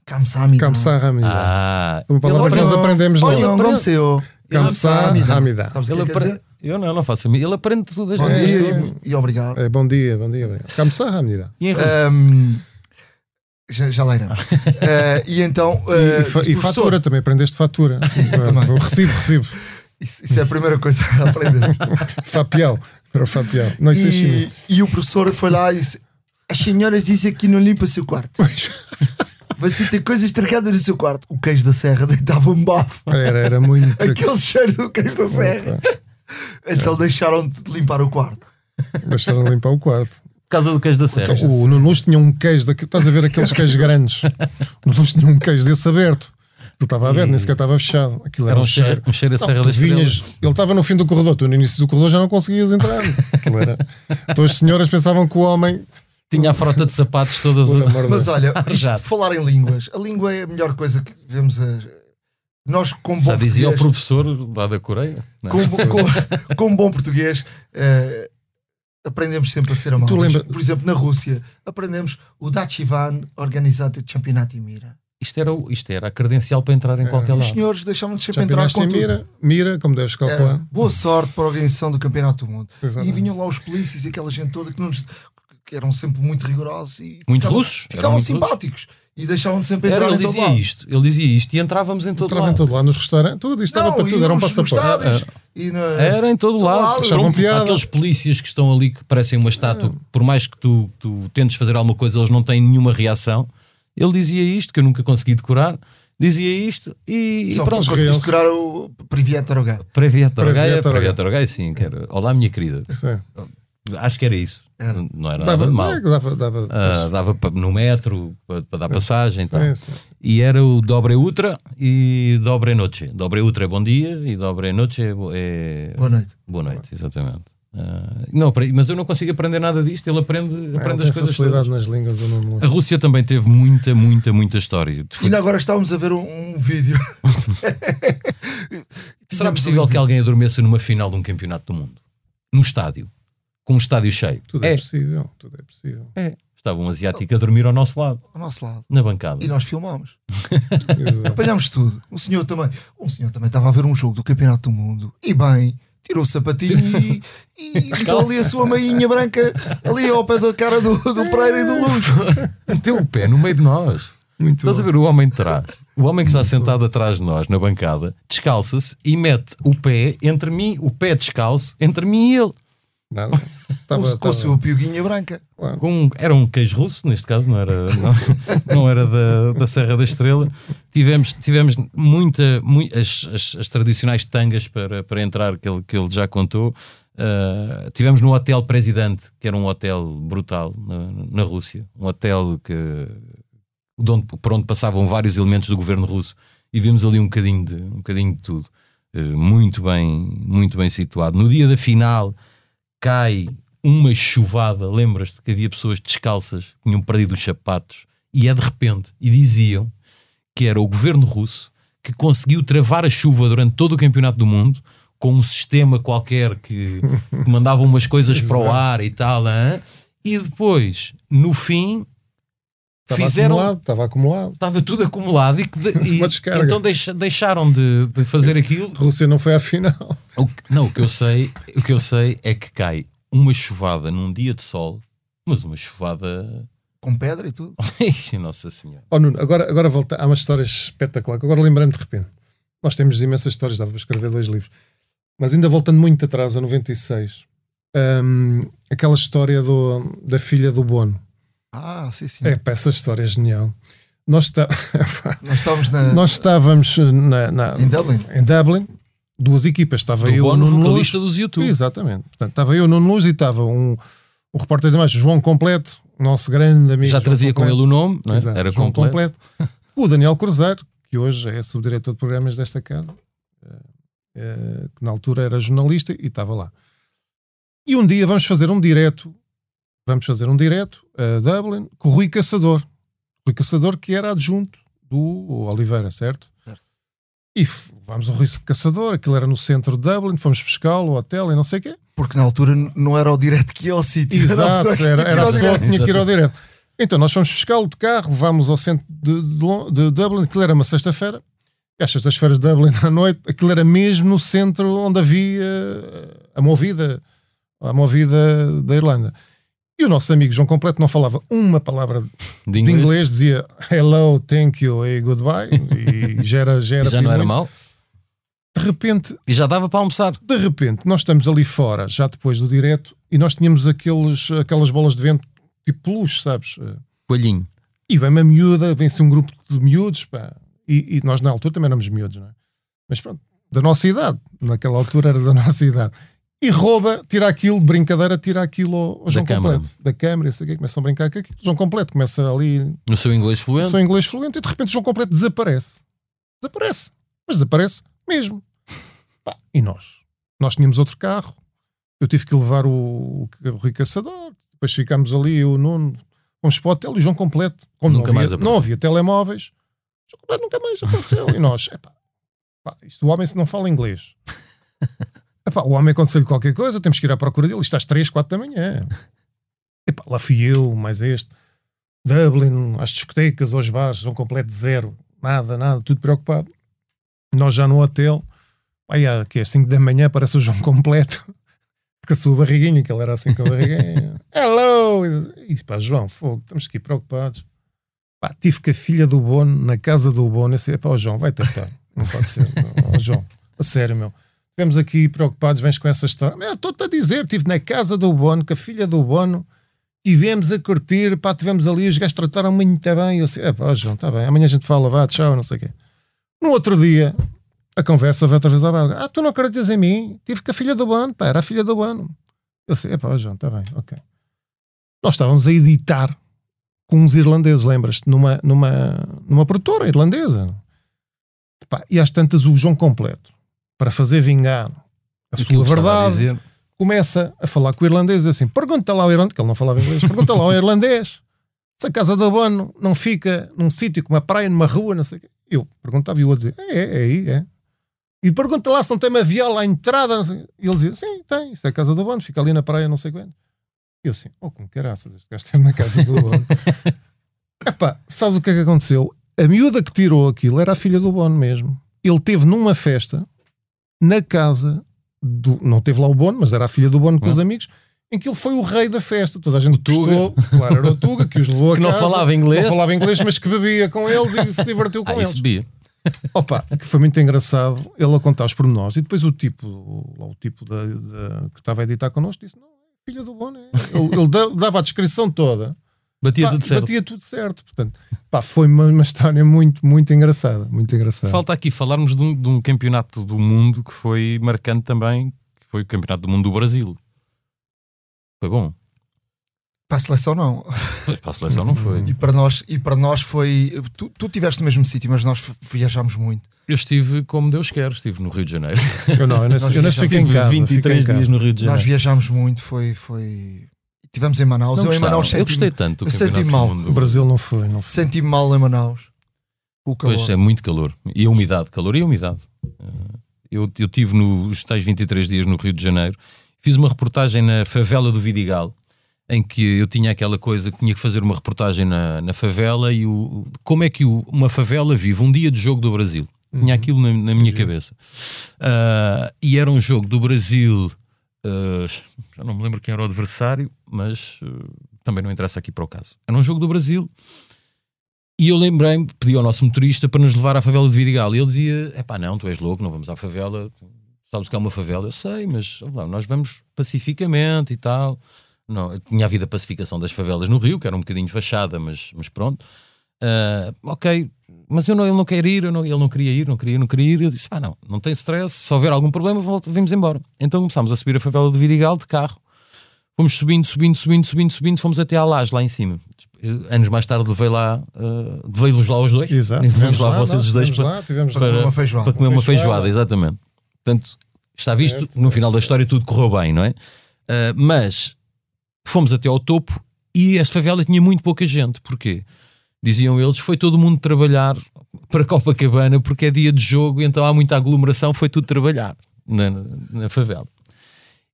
Kamsahamnida. Kamsahamnida. Ah, Uma palavra que nós aprende- aprendemos lá. Olha. Kamsahamnida. Sabes o que é que quer dizer? Eu não, não faço a mim. Ele aprende tudo a Bom gente. dia e, e obrigado. É, bom dia, bom dia. obrigado. Kamsahamnida. E em russo? Ahm, já, já. Eh, e então. E, eh, e fa- e "Professor, fatura, também aprendeste fatura. Também. o recibo, recibo. Isso, isso é a primeira coisa a aprender. Fapial. Era o Fapial. Não, isso é e, chinês. e o professor foi lá e disse: As senhoras dizem que não limpa o seu quarto. Você tem coisas estragadas no seu quarto. O queijo da serra deitava um bafo. Era, era muito. Aquele cheiro do queijo da serra. Então deixaram de limpar o quarto. Deixaram de limpar o quarto. Por causa do queijo da serra. Então, o Nunus tinha um queijo daqui, estás a ver aqueles queijos grandes. O Nunus tinha um queijo desse aberto. Ele estava aberto, nem sequer estava fechado. Aquilo era Era um cheiro, um cheiro a Não, serra tu vinhas, ele estava no fim do corredor, tu no início do corredor já não conseguias entrar. Era- Então as senhoras pensavam que o homem. Tinha a frota de sapatos todas. Mas olha, isto falar em línguas, a língua é a melhor coisa que vemos. A... Nós, como bom Já dizia o português, professor lá da Coreia. não é? como, com, como bom português, eh, aprendemos sempre a ser amados. Tu lembra- Por exemplo, na Rússia, aprendemos o Dachivan Organizado de Campeonato em Mira. Isto, era, o- isto era a credencial para entrar em qualquer Os lado. senhores deixavam-nos sempre entrar com mira, mira, como deves calcular. Era boa sorte para a organização do Campeonato do Mundo. Exatamente. E vinham lá os polícias e aquela gente toda que, não nos- que eram sempre muito rigorosos e Muito ficavam, russos, ficavam muito simpáticos e deixavam de sempre entrar Era, ele em todo dizia lado. isto, ele dizia isto e entrávamos em todo Entrava em lado. todo lado, nos restaurantes, tudo isto estava para e tudo, era um passaporte. e na- Era em todo Todo lado. lado. Piada. Aqueles polícias que estão ali que parecem uma estátua, por mais que tu, tu tentes fazer alguma coisa, eles não têm nenhuma reação. Ele dizia isto, que eu nunca consegui decorar. Dizia isto e, e Só pronto. conseguiste decorar o Previato Gaia, Gaia. Previato Gaia, sim. Que era, Olá, minha querida. Sim. Acho que era isso. Era. Não era dava, nada de mal. é, dava, dava, Ah, dava pa- no metro para, para dar passagem e tal. sim, sim. E era o Dobre Ultra e Dobre Noche. Dobre Ultra é bom dia e Dobre Noche é, é Boa noite. boa noite, exatamente. Ah, não, mas eu não consigo aprender nada disto. Ele aprende, aprende as coisas todas. nas línguas. Eu não, A Rússia também teve muita, muita, muita história. E ainda agora estávamos a ver um, um vídeo. Será possível que alguém adormeça numa final de um campeonato do mundo? No estádio? Com um estádio cheio? Tudo é, é, possível. Tudo é possível. estava um asiático a dormir ao nosso lado, ao nosso lado. na bancada. E nós filmámos. Apanhámos tudo. O senhor também. O senhor também estava a ver um jogo do Campeonato do Mundo. E bem, tirou o sapatinho e, e meteu ali a sua meinha branca ali ao pé da cara do, do Pereira e do Luz. Meteu o pé no meio de nós. Muito Estás a bom. ver o homem de trás? O homem que está sentado atrás de nós na bancada descalça-se e mete o pé entre mim, o pé descalço, entre mim e ele. Nada. Com, Tava, com a sua piuguinha branca. claro. Com, era um queijo russo, neste caso, não era, não, não era da, da Serra da Estrela. Tivemos, tivemos muita, mui- as, as, as tradicionais tangas para, para entrar, que ele, que ele já contou. Uh, tivemos no Hotel Presidente, que era um hotel brutal na, na Rússia, um hotel que, de onde, por onde passavam vários elementos do governo russo, e vimos ali um bocadinho de, um bocadinho de tudo. Uh, muito bem, muito bem situado. No dia da final cai uma chuvada, lembras-te que havia pessoas descalças que tinham perdido os sapatos e é de repente, e diziam que era o governo russo que conseguiu travar a chuva durante todo o campeonato do mundo com um sistema qualquer que, que mandava umas coisas para o ar e tal, hã? e depois, no fim, Estava fizeram acumulado. Estava acumulado. estava tudo acumulado e, que de- e- Uma então deixa- deixaram de, de fazer aquilo A Rússia não foi à final. o que- não, o que eu sei, o que eu sei é que cai uma chuvada num dia de sol, mas uma chuvada. Com pedra e tudo. Nossa Senhora. Oh, Nuno, agora, agora volta. Há umas histórias espetaculares. Agora lembrei-me de repente. Nós temos imensas histórias, dava para escrever dois livros. Mas ainda voltando muito atrás, a 96, hum, aquela história do, da filha do Bono. Ah, sim, sim. É, essa história é genial. Nós, Nós estávamos na, nós estávamos na, na- em Dublin. em Dublin, duas equipas. Estava O eu, Bono, o Nuno Luz, vocalista dos YouTube. Exatamente. Portanto, estava eu no Luz e estava um, um repórter de mais, João Completo, nosso grande amigo. Já João trazia com Completo. ele o nome, não é? Exato, era João completo. O Daniel Cruzeiro, que hoje é subdiretor de programas desta casa, eh, eh, que na altura era jornalista e estava lá. E um dia vamos fazer um direto, vamos fazer um direto a Dublin com o Rui Caçador. Rui Caçador que era adjunto do Oliveira, certo? Certo. E vamos ao Rui Caçador, aquilo era no centro de Dublin, fomos pescá-lo, ao hotel e não sei o quê. Porque na altura não era o direto que ia ao sítio. Exato, era, era a pessoa que tinha que ir ao direto. Então nós fomos buscá-lo de carro, vamos ao centro de, de, de Dublin, aquilo era uma sexta-feira, e às sextas-feiras de Dublin à noite, aquilo era mesmo no centro onde havia a movida, a movida da Irlanda. E o nosso amigo João Completo não falava uma palavra De de inglês. inglês, dizia hello, thank you e goodbye, e já era, já E era já não era mal. De repente, E já dava para almoçar. de repente, nós estamos ali fora, já depois do direto, e nós tínhamos aqueles, aquelas bolas de vento tipo peluche, sabes? Coelhinho. E vem uma miúda, vem-se um grupo de miúdos, pá. E, e nós na altura também éramos miúdos, não é? Mas pronto, da nossa idade, naquela altura era da nossa idade. E rouba, tira aquilo, de brincadeira, tira aquilo ao, ao Da João câmara. Completo. Da câmara, isso aqui, começam a brincar com aquilo. João Completo começa ali, No seu inglês fluente. só inglês fluente, e de repente o João Completo desaparece. Desaparece. Mas desaparece mesmo. Pá, e nós? Nós tínhamos outro carro, eu tive que levar o, o Rui Caçador, depois ficámos ali, eu, o Nuno, fomos para o hotel e o João Completo. Como Nunca não, mais havia, apareceu. não havia telemóveis, o João Completo nunca mais apareceu. e nós, epá, pá, isto o homem se não fala inglês. Epá, o homem aconteceu-lhe qualquer coisa, temos que ir à procura dele, isto às 3, 4 da manhã. Epá, lá fui eu, mais este. Dublin, às discotecas, aos bares, João Completo zero. Nada, nada, tudo preocupado. Nós já no hotel, aí há, que é 5 da manhã, parece o João Completo. Com a sua barriguinha, que ele era assim com a barriguinha. Hello! E diz, pá, João, fogo, estamos aqui preocupados. Pá, tive com a filha do Bono, na casa do Bono, eu disse, pá, ó João, vai tentar. Não pode ser, não. João, a sério, meu. Estivemos aqui preocupados, vens com essa história. Meu, estou-te a dizer, estive na casa do Bono, com a filha do Bono, e viemos a curtir, pá, estivemos ali, os gajos trataram muito bem. Eu disse, é pá, João, está bem, amanhã a gente fala, vá, tchau, não sei o quê. No outro dia, a conversa vai outra vez à barra. Ah, tu não acreditas em mim? Tive com a filha do Bono, pá, era a filha do Bono. Eu disse, é pá, João, está bem, ok. nós estávamos a editar com uns irlandeses, lembras-te? Numa, numa, numa produtora irlandesa. Epá, e às tantas, o João Completo, para fazer vingar a Aquilo sua a verdade, dizer. começa a falar com o irlandês assim: pergunta lá ao irlandês, que ele não falava inglês, pergunta lá ao irlandês se a casa do abono não fica num sítio como uma praia, numa rua, não sei o quê. Eu perguntava e o outro dizia: é, é, é aí, é. E pergunta lá se não tem uma viola à entrada, não sei. o quê. E ele dizia: sim, tem, isso é a casa do abono, fica ali na praia, não sei quando. E eu assim: oh, como caraças, este gajo esteve na casa do abono. Epá, sabes o que é que aconteceu? A miúda que tirou aquilo era a filha do Bono mesmo. Ele teve numa festa na casa do. Não teve lá o Bono, mas era a filha do Bono com os amigos, em que ele foi o rei da festa. Toda a gente gostou. Claro, era o Tuga que os levou a Que não casa, falava inglês. Não falava inglês, mas que bebia com eles e se divertiu com Ah, eles. isso bia. Opa, que foi muito engraçado ele a contar os pormenores. E depois o tipo, o tipo da, da- que estava a editar connosco disse: Não, é filha do Bono. é." Ele, ele da- dava a descrição toda. Batia Pá, tudo certo. Batia tudo certo. Portanto, pá, foi uma, uma história muito, muito engraçada. Muito engraçada. Falta aqui falarmos de um, de um campeonato do mundo que foi marcante também, que foi o campeonato do mundo do Brasil. Foi bom. Para a seleção, não. Pois para a seleção não foi. E para nós, e para nós foi. Tu, tu estiveste no mesmo sítio, mas nós viajámos muito. Eu estive como Deus quer, estive no Rio de Janeiro. Eu não, eu não, eu não fiquei em Estive casa. 23 fiquei em casa. dias no Rio de Nós Janeiro. viajámos muito, foi. foi... Estivemos em Manaus. Não eu em? Manaus eu senti-me gostei tanto eu senti mal. O Brasil não foi, não foi. senti mal em Manaus. O calor. Pois é, muito calor. E a umidade, calor e a umidade. Eh, Eu, eu tive nos tais 23 dias no Rio de Janeiro, fiz uma reportagem na favela do Vidigal, em que eu tinha aquela coisa que tinha que fazer uma reportagem na, na favela e o, como é que o- uma favela vive um dia de jogo do Brasil. Tinha aquilo na, na minha cabeça. Ah, e era um jogo do Brasil, ah, já não me lembro quem era o adversário, mas ah, também não interessa aqui para o caso. Era um jogo do Brasil e eu lembrei-me, pedi ao nosso motorista para nos levar à favela de Vidigal. E ele dizia: é pá, não, tu és louco, não vamos à favela. Sabes que é uma favela? Eu sei, mas lá, nós vamos pacificamente e tal. Não, tinha havido a pacificação das favelas no Rio, que era um bocadinho fachada, mas, mas pronto. Ah, ok, mas eu não, ele não quer ir, não- ele não queria ir, não queria, não queria ir. Eu disse: pá, não, não tem stress, se houver algum problema, volta, vamos embora. Então começámos a subir a favela de Vidigal de carro. Fomos subindo, subindo, subindo, subindo, subindo, fomos até à laje lá em cima. Eh, Anos mais tarde levei lá, uh, levei-los lá os dois. Exato. Tivemos lá, lá, vocês os dois para, lá, tivemos para uma feijoada. para comer uma feijoada. exatamente. Portanto, está visto, Certo, no certo, final da certo. história tudo correu bem, não é? Uh, mas fomos até ao topo e essa favela tinha muito pouca gente. Porquê? Diziam eles, foi todo mundo trabalhar para Copacabana porque é dia de jogo e então há muita aglomeração, foi tudo trabalhar na, na favela.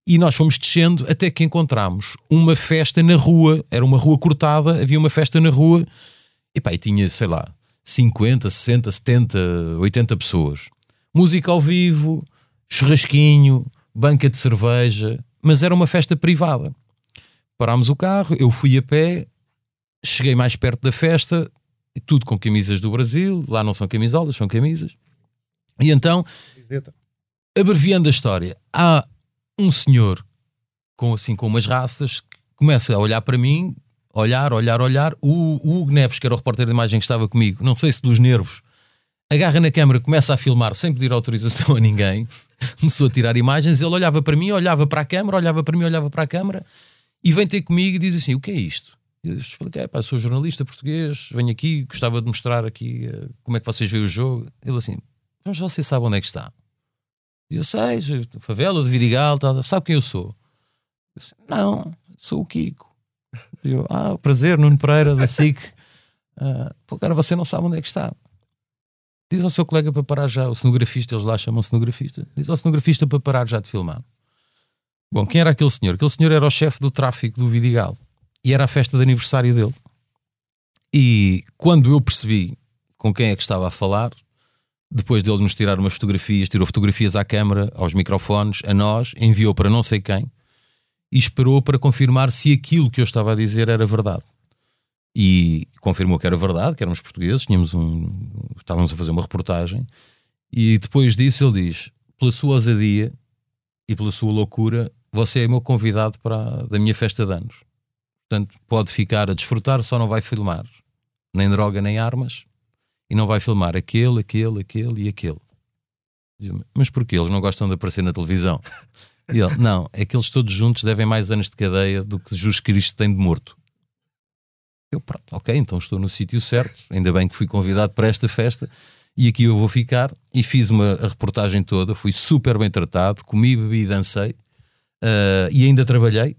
E nós fomos descendo até que encontramos uma festa na rua. Era uma rua cortada, havia uma festa na rua. E pá, e tinha, sei lá, 50, 60, 70, 80 pessoas. Música ao vivo, churrasquinho, banca de cerveja. Mas era uma festa privada. Parámos o carro, eu fui a pé, cheguei mais perto da festa, tudo com camisas do Brasil. Lá não são camisolas, são camisas. E então abreviando a história, há um senhor com assim com umas raças que começa a olhar para mim, olhar, olhar, olhar. O, o Hugo Neves, que era o repórter de imagem que estava comigo, não sei se dos nervos, agarra na câmera, começa a filmar sem pedir autorização a ninguém, começou a tirar imagens. Ele olhava para mim, olhava para a câmara, olhava para mim, olhava para a câmara e vem ter comigo e diz assim: O que é isto? Eu expliquei, pá, sou jornalista português, venho aqui, gostava de mostrar aqui eh, como é que vocês veem o jogo. Ele assim, mas você sabe onde é que está? E eu sei, favela de Vidigal, sabe quem eu sou? Eu disse, não, sou o Kiko. E eu, ah, prazer, Nuno Pereira da SIC. Ah, pô, cara, você não sabe onde é que está. Diz ao seu colega para parar já, o cenografista, eles lá chamam cenografista, diz ao cenografista para parar já de filmar. Bom, quem era aquele senhor? Aquele senhor era o chefe do tráfico do Vidigal e era a festa de aniversário dele. E quando eu percebi com quem é que estava a falar, depois dele nos tirar umas fotografias, tirou fotografias à câmara, aos microfones, a nós, enviou para não sei quem e esperou para confirmar se aquilo que eu estava a dizer era verdade. E confirmou que era verdade, que éramos portugueses, tínhamos um, estávamos a fazer uma reportagem. E depois disso ele diz: pela sua ousadia e pela sua loucura, você é meu convidado para a- da minha festa de anos. Portanto, pode ficar a desfrutar, só não vai filmar nem droga nem armas e não vai filmar aquele, aquele, aquele e aquele. Mas porquê? Eles não gostam de aparecer na televisão. E ele, não, é que eles todos juntos devem mais anos de cadeia do que Jesus Cristo tem de morto. Eu, pronto, ok, então estou no sítio certo, ainda bem que fui convidado para esta festa e aqui eu vou ficar. E fiz uma a reportagem toda, fui super bem tratado, comi, bebi e dancei uh, e ainda trabalhei.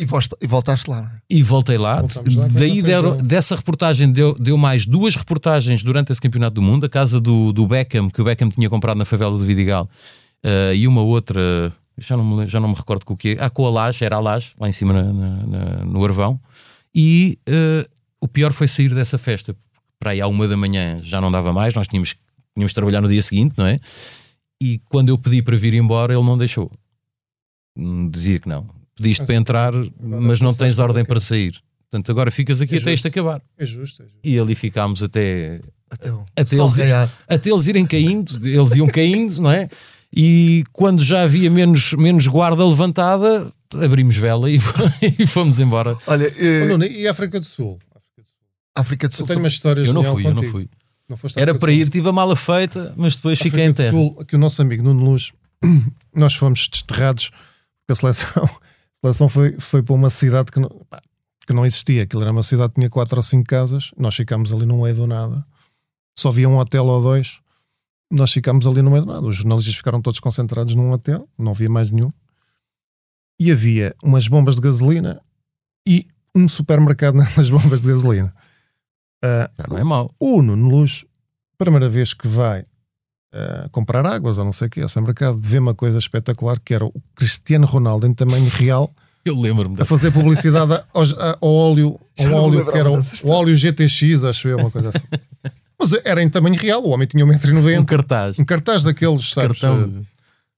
E, e voltaste lá. não é? E voltei lá. Lá, Daí deram- dessa reportagem deu, deu mais duas reportagens durante esse campeonato do mundo. A casa do, do Beckham, que o Beckham tinha comprado na favela do Vidigal, eh, e uma outra, já não, me, já não me recordo com o que Ah, com a Laje, era a Laje, lá em cima na- na- na- no Arvão. E eh, o pior foi sair dessa festa. Para aí à uma da manhã já não dava mais, nós tínhamos, tínhamos de trabalhar no dia seguinte, não é? E quando eu pedi para vir embora, ele não deixou. Hum, Dizia que não. Pediste Mas- para entrar, mas não tens ordem para sair. Portanto, agora ficas aqui É até isto acabar. É justo, é justo. E ali ficámos até, Até, eles- até eles irem caindo, eles iam caindo, não é? E quando já havia menos, menos guarda levantada, abrimos vela e, e fomos embora. Olha, eh, Oh, Nuno, e a África do Sul? África do Eu Sul. tenho umas histórias Eu não fui, eu não contigo. fui. Não Era África para ir, tive a mala feita, mas depois fiquei em África do terra. Sul, que o nosso amigo Nuno Luz, nós fomos desterrados porque a seleção, seleção foi, foi para uma cidade que não, pá, que não existia. Aquilo era uma cidade que tinha quatro ou cinco casas. Nós ficámos ali no meio do nada. Só havia um hotel ou dois. Nós ficámos ali no meio do nada. Os jornalistas ficaram todos concentrados num hotel, não havia mais nenhum. E havia umas bombas de gasolina e um supermercado nas bombas de gasolina. Já não é mau. o Nuno Luz, primeira vez que vai eh, comprar águas ou não sei o que, ao supermercado, vê uma coisa espetacular que era o Cristiano Ronaldo em tamanho real Eu lembro-me a fazer publicidade a- aos- a- ao óleo, ao óleo que era o, óleo GTX, acho eu, uma coisa assim. Mas era em tamanho real, o homem tinha Um 1,90m. cartaz. Um cartaz daqueles, sabes? eh, Cartão.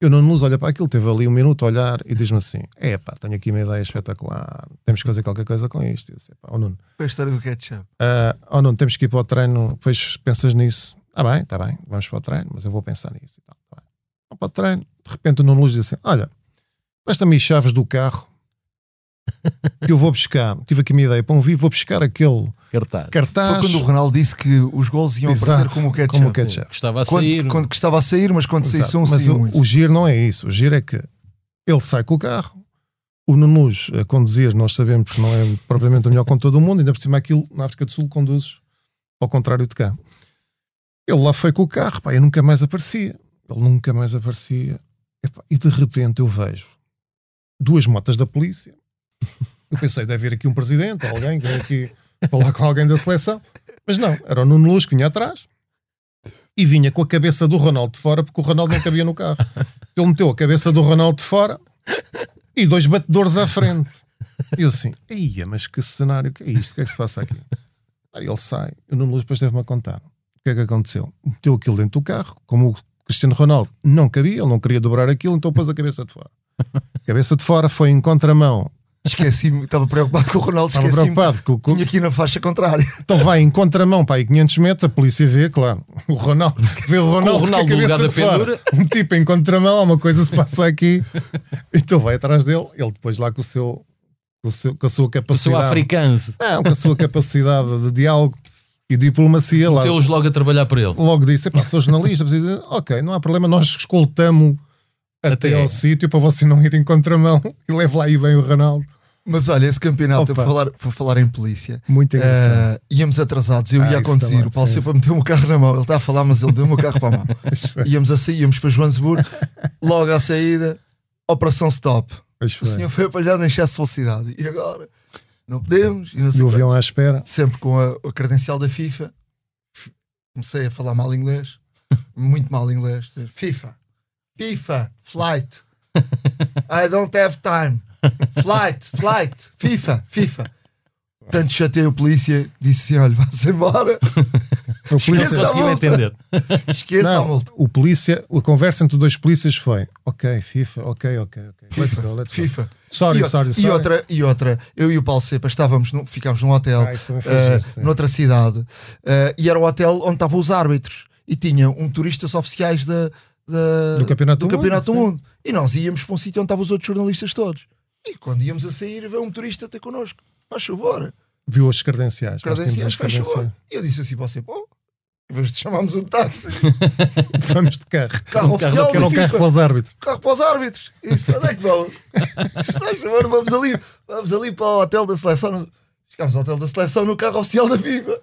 Eu não Luz olha para aquilo, teve ali um minuto a olhar e diz-me assim: É pá, tenho aqui uma ideia espetacular, temos que fazer qualquer coisa com isto. Eu disse, "Epá, ó Nuno, Foi a história do ketchup. ah, oh não, temos que ir para o treino, depois pensas nisso. Ah bem, está bem, vamos para o treino, mas eu vou pensar nisso e tal. Tá bem. Vamos para o treino, de repente o Nuno Luz diz assim: Olha, presta-me as chaves do carro que eu vou buscar. Tive aqui uma ideia para um vivo, vou buscar aquele Cartaz. cartaz. Foi quando o Ronaldo disse que os gols iam Exato, aparecer como o ketchup. como o ketchup. Que estava a Quando, sair. quando que estava a sair, mas quando Exato. saísse um, Mas saiu o, muito. o giro não é isso. O giro é que ele sai com o carro, o Nuno Luz a conduzir, nós sabemos que não é propriamente o melhor com todo o mundo, ainda por cima aquilo na África do Sul conduz ao contrário de cá. Ele lá foi com o carro, pá, e nunca mais aparecia. Ele nunca mais aparecia. E de repente eu vejo duas motas da polícia. Eu pensei, deve haver aqui um presidente, alguém que vem aqui falar com alguém da seleção. Mas não, era o Nuno Luz que vinha atrás e vinha com a cabeça do Ronaldo de fora, porque o Ronaldo não cabia no carro. Ele meteu a cabeça do Ronaldo de fora e dois batedores à frente. E eu assim, ia, mas que cenário, que é isto? O que é que se passa aqui? Aí ele sai, o Nuno Luz depois teve-me contar. O que é que aconteceu? Meteu aquilo dentro do carro, como o Cristiano Ronaldo não cabia, ele não queria dobrar aquilo, então pôs a cabeça de fora. A cabeça de fora foi em contramão. Esqueci-me, estava preocupado com o Ronaldo, Estava preocupado com, com, Tinha aqui na faixa contrária. Então vai em contramão para aí 500 metros, a polícia vê, claro. O Ronaldo vê o Ronaldo, Com o Ronaldo com a cabeça de fora. Um tipo em contramão, há uma coisa se passa aqui. Então vai atrás dele, ele depois lá com o seu com, o seu, com a sua O capacidade. africano. Não, com a sua capacidade de diálogo e diplomacia lá. Meteu-os logo a trabalhar para ele. Logo disse: "Epá, sou jornalista, preciso... ok, não há problema, nós escoltamos até, Até. ao sítio para você não ir em contramão e leve lá aí bem o Ronaldo. Mas olha, esse campeonato, Opa. vou falar, vou falar em polícia. Muito engraçado. Eh, íamos atrasados, eu Ah, ia a isso conduzir. também, o Paulo sim, sempre sim. meteu o carro na mão. Ele está a falar, mas ele deu o meu carro para a mão. Íamos a sair, íamos para Joanesburgo, logo à saída, operação stop. O senhor foi apanhado em excesso de velocidade. E agora? Não podemos. E, não sei E o avião à espera. Sempre com a, a credencial da FIFA. Comecei a falar mal inglês. Muito mal inglês. FIFA. FIFA. Flight. I don't have time. Flight. Flight. FIFA. FIFA. Tanto chatei o polícia disse assim: olha, vá-se embora. O polícia, a conseguiu multa. entender. Esqueça a Não, multa. o polícia, a conversa entre dois polícias foi: Ok, FIFA, ok, ok, ok. Let's go, let's go. FIFA. Sorry, e, o- sorry, e sorry. outra, e outra, eu e o Paulo Cepa estávamos, num- ficámos num hotel Ah, eh, giro, noutra cidade eh, e era o hotel onde estavam os árbitros e tinha um turistas oficiais da, da- Do Campeonato do Campeonato Mundo, do Mundo. E nós íamos para um sítio onde estavam os outros jornalistas todos. E quando íamos a sair, veio um turista ter connosco. Faz favor. Viu as credenciais. Credenciais. E eu disse assim para você: pô, chamarmos um táxi, Vamos de carro. Carro Um oficial que era da um carro FIFA. para os árbitros. carro para os árbitros. Isso, onde é que vão? Isso vamos ali, vamos ali para o hotel da seleção. Chegámos ao hotel da seleção no carro oficial da FIFA.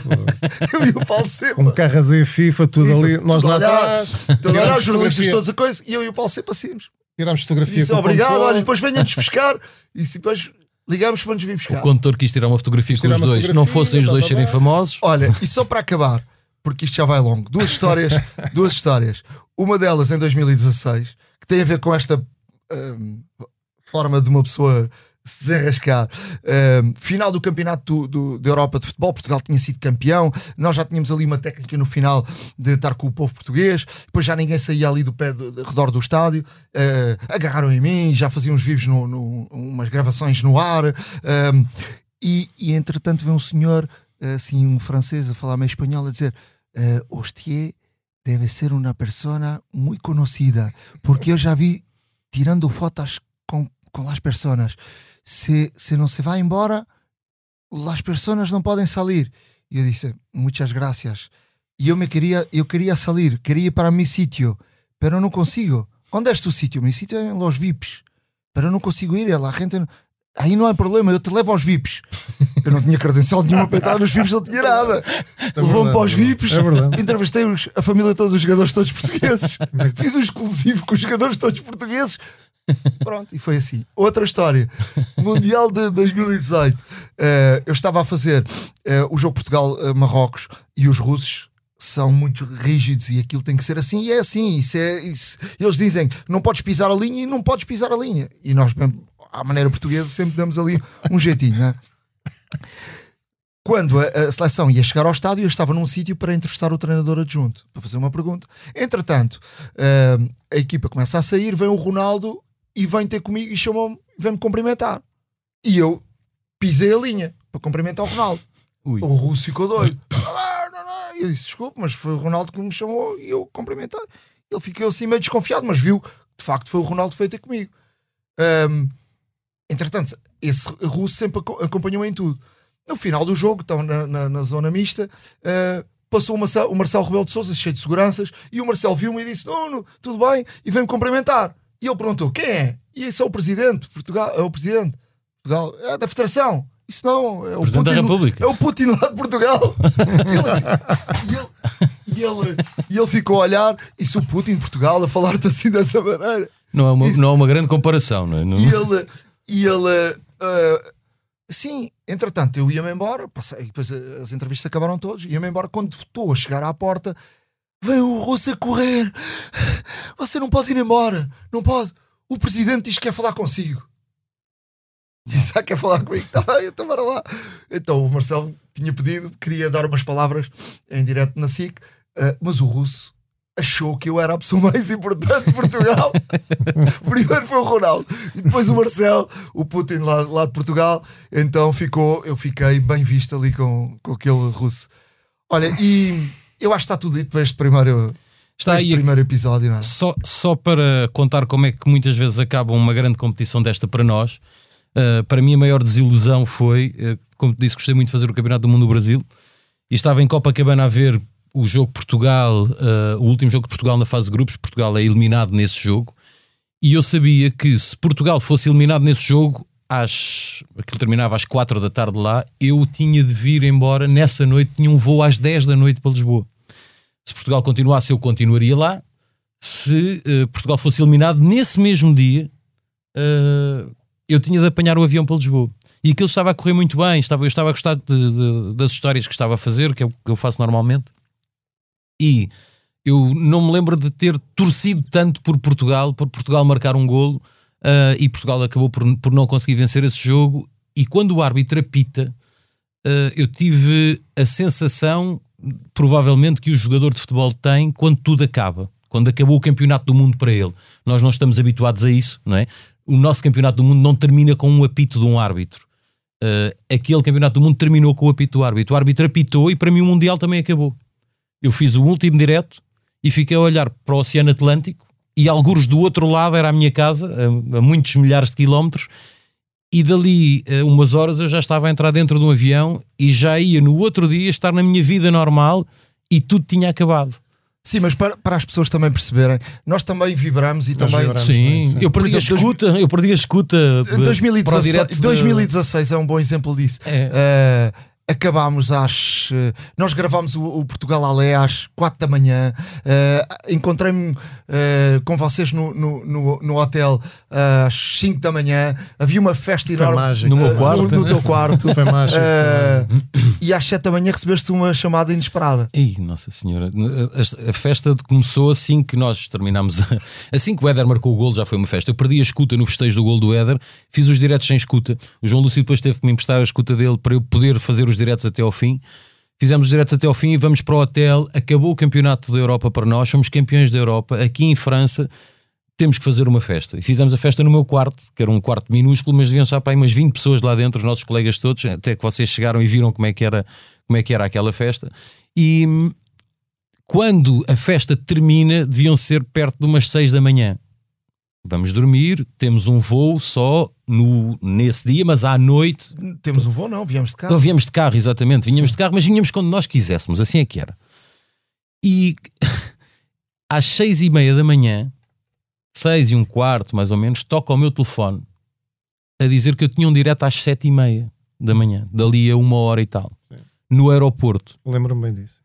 Eu e o Paulo Sepa. Um carro a dizer FIFA, tudo ali. Nós Tudo lá atrás. Tudo a olhar, os jornalistas todos a coisa, e eu e o Paulo Sepa saímos. Tirámos fotografia Disse obrigado, olha, depois venha-nos buscar. E depois ligámos para nos vir buscar. O condutor quis tirar uma fotografia Quis com os dois, que não fossem os dois blá, serem famosos. Olha, e só para acabar, porque isto já vai longo, duas histórias, duas histórias. Uma delas em 2016, que tem a ver com esta hum, forma de uma pessoa se desenrascar. Hum, final do campeonato do, do- da Europa de futebol, Portugal tinha sido campeão, nós já tínhamos ali uma técnica no final de estar com o povo português, depois já ninguém saía ali do pé do, do redor do estádio, eh, agarraram em mim, já faziam uns vivos, no, no- umas gravações no ar, hum, e, e entretanto vem um senhor, assim, um francês a falar meio espanhol, a dizer: Hostie deve ser uma persona muito conhecida, porque eu já vi tirando fotos com, com as pessoas. Se, se não se vai embora, as pessoas não podem sair. E eu disse: Muitas gracias. E eu me queria, eu queria sair, queria ir para meu sítio, pero não consigo. Onde é tu sítio? Meu sítio é em Los Vips, pero não consigo ir. A gente não- Aí não há problema, eu te levo aos VIPs. Eu não tinha credencial nenhuma para entrar nos VIPs, não tinha nada. Levou-me para os é. VIPs, É verdade. entrevistei os- a família toda dos jogadores todos portugueses, fiz um exclusivo com os jogadores todos portugueses. Pronto, e foi assim. Outra história: Mundial de 2018. Eh, eu estava a fazer eh, o jogo Portugal-Marrocos e os russos são muito rígidos e aquilo tem que ser assim e é assim. Isso é, isso- Eles dizem não podes pisar a linha e não podes pisar a linha. E nós, à maneira portuguesa, sempre damos ali um jeitinho, né? Quando a, a seleção ia chegar ao estádio, eu estava num sítio para entrevistar o treinador adjunto, para fazer uma pergunta. Entretanto, eh, a equipa começa a sair, vem o Ronaldo e vem ter comigo e chamou-me, vem-me cumprimentar. E eu pisei a linha para cumprimentar o Ronaldo. Ui. O russo ficou doido. Eu disse, desculpe, mas foi o Ronaldo que me chamou e eu cumprimentei. Ele ficou assim meio desconfiado, mas viu que de facto foi o Ronaldo que veio ter comigo. Ahm, entretanto, esse russo sempre aco- acompanhou em tudo. No final do jogo, estão na, na- na zona mista, ah, passou o Marcelo, o Marcelo Rebelo de Souza, cheio de seguranças, e o Marcelo viu-me e disse: Nuno, tudo bem? E veio-me cumprimentar. E ele perguntou: quem é? E esse é o presidente de Portugal, é o presidente de Portugal, é da Federação. Isso não, é o Presidente da Putin, República. é o Putin lá de Portugal. E ele, e ele- e ele- ficou a olhar, e se o Putin de Portugal a falar-te assim dessa maneira. Não é uma, Isso. não é uma grande comparação, não é? Não- E ele, e ele ah, sim, entretanto, eu ia-me embora, passei, depois as entrevistas acabaram todos, ia-me embora. Quando estou a chegar à porta, vem o russo a correr. Você não pode ir embora, não pode. O presidente diz que quer falar consigo. E já quer falar comigo. Tá bem, então bora lá. Então o Marcelo tinha pedido, queria dar umas palavras em direto na SIC, ah, mas o russo achou que eu era a pessoa mais importante de Portugal. Primeiro foi o Ronaldo e depois o Marcelo, o Putin lá, lá de Portugal. Então ficou, eu fiquei bem visto ali com, com aquele russo. Olha, e eu acho que está tudo dito para este primeiro, Está este aí primeiro episódio, não é? Só, só para contar como é que muitas vezes acaba uma grande competição desta para nós, uh, para mim a maior desilusão foi, uh, como te disse, gostei muito de fazer o Campeonato do Mundo no Brasil e estava em Copacabana a ver o jogo Portugal, uh, o último jogo de Portugal na fase de grupos. Portugal é eliminado nesse jogo e eu sabia que se Portugal fosse eliminado nesse jogo, às, aquilo terminava às 4 da tarde lá, eu tinha de vir embora nessa noite, tinha um voo às 10 da noite para Lisboa. Se Portugal continuasse, eu continuaria lá se eh, Portugal fosse eliminado nesse mesmo dia, eh, eu tinha de apanhar o avião para Lisboa. E aquilo estava a correr muito bem, estava, eu estava a gostar de- de- das histórias que estava a fazer, que é o que eu faço normalmente. E eu não me lembro de ter torcido tanto por Portugal, por Portugal marcar um golo, eh, e Portugal acabou por, por não conseguir vencer esse jogo. E quando o árbitro apita, eh, eu tive a sensação, provavelmente, que o jogador de futebol tem quando tudo acaba. Quando acabou o campeonato do mundo para ele. Nós não estamos habituados a isso, não é? O nosso campeonato do mundo não termina com um apito de um árbitro. Eh, aquele campeonato do mundo terminou com o apito do árbitro. O árbitro apitou e para mim o Mundial também acabou. Eu fiz o último direto e fiquei a olhar para o Oceano Atlântico e alguns do outro lado era a minha casa, a, a muitos milhares de quilómetros, e dali a umas horas eu já estava a entrar dentro de um avião e já ia no outro dia estar na minha vida normal e tudo tinha acabado. Sim, mas para, para as pessoas também perceberem, nós também vibramos e Nós também. vibramos. Sim, bem, sim. eu perdi Por a exemplo, escuta, eu perdi a escuta de- para o 2016, direto de- 2016 é um bom exemplo disso. É. Eh, acabámos às. eh, nós gravámos o, o Portugal Alé às 4 da manhã. Eh, Encontrei-me eh, com vocês no, no, no, no hotel eh, às 5 da manhã. Havia uma festa enorme mágico. No meu quarto, no, no né? teu quarto. Foi mágico. E às 7 da manhã recebeste uma chamada inesperada. Ei, Nossa Senhora, a, a festa começou assim que nós terminámos. a- Assim que o Éder marcou o gol, já foi uma festa. Eu perdi a escuta no festejo do gol do Éder, fiz os diretos sem escuta. O João Lúcio depois teve que me emprestar a escuta dele para eu poder fazer os diretos até ao fim. Fizemos os diretos até ao fim e vamos para o hotel. Acabou o campeonato da Europa para nós, somos campeões da Europa. Aqui em França temos que fazer uma festa. E fizemos a festa no meu quarto, que era um quarto minúsculo, mas deviam estar para aí umas 20 pessoas lá dentro, os nossos colegas todos, até que vocês chegaram e viram como é que era, como é que era aquela festa. E hum, quando a festa termina, deviam ser perto de umas 6 da manhã. Vamos dormir, temos um voo só no, nesse dia, mas à noite Temos um voo, não, viemos de não casa. viemos de carro, exatamente. Vinhamos de carro, mas vinhamos quando nós quiséssemos, assim é que era. E às seis e meia da manhã, seis e um quarto mais ou menos, toca o meu telefone a dizer que eu tinha um direto às sete e meia da manhã, dali a uma hora e tal, Sim. no aeroporto. Lembro-me bem disso.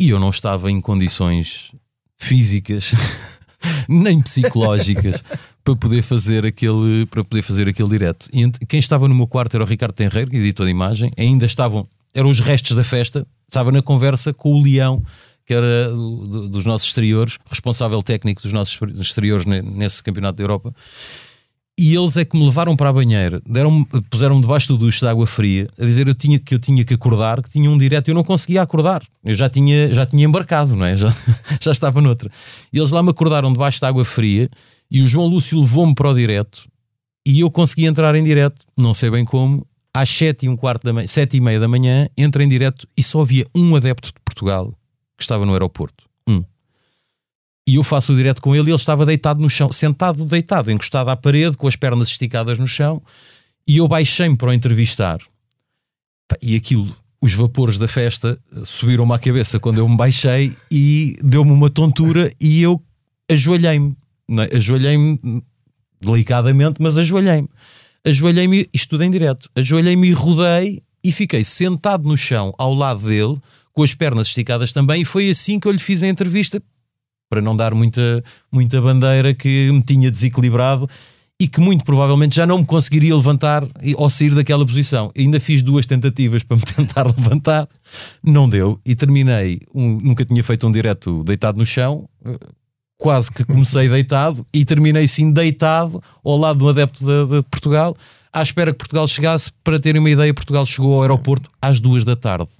E eu não estava em condições físicas nem psicológicas para poder fazer aquele para poder fazer aquele direto. E quem estava no meu quarto era o Ricardo Tenreiro, editor de imagem. Ainda estavam, eram os restos da festa. Estava na conversa com o Leão, que era do- do- dos nossos exteriores, responsável técnico dos nossos exteriores ne- nesse campeonato da Europa. E eles é que me levaram para a banheira, deram puseram-me debaixo do duche de água fria, a dizer eu tinha, que eu tinha que acordar, que tinha um direto, eu não conseguia acordar. Eu já tinha, já tinha embarcado, não é? Já, já estava noutra. E eles lá me acordaram debaixo de água fria e o João Lúcio levou-me para o direto e eu consegui entrar em direto, não sei bem como, às sete e um quarto da manhã, e meia da manhã, entrei em direto e só havia um adepto de Portugal que estava no aeroporto. E eu faço o direto com ele e ele estava deitado no chão, sentado, deitado, encostado à parede, com as pernas esticadas no chão, e eu baixei-me para o entrevistar. E aquilo, os vapores da festa eh, subiram-me à cabeça quando eu me baixei e deu-me uma tontura e eu ajoelhei-me. é? Ajoelhei-me delicadamente, mas ajoelhei-me. Ajoelhei-me, isto tudo em direto, ajoelhei-me e rodei e fiquei sentado no chão ao lado dele, com as pernas esticadas também, e foi assim que eu lhe fiz a entrevista, para não dar muita, muita bandeira que me tinha desequilibrado e que muito provavelmente já não me conseguiria levantar ou sair daquela posição. Ainda fiz duas tentativas para me tentar levantar, não deu e terminei. um- nunca tinha feito um direto deitado no chão, eh, quase que comecei deitado e terminei sim deitado ao lado do adepto de, de Portugal, à espera que Portugal chegasse. Para terem uma ideia, Portugal chegou ao aeroporto às duas da tarde.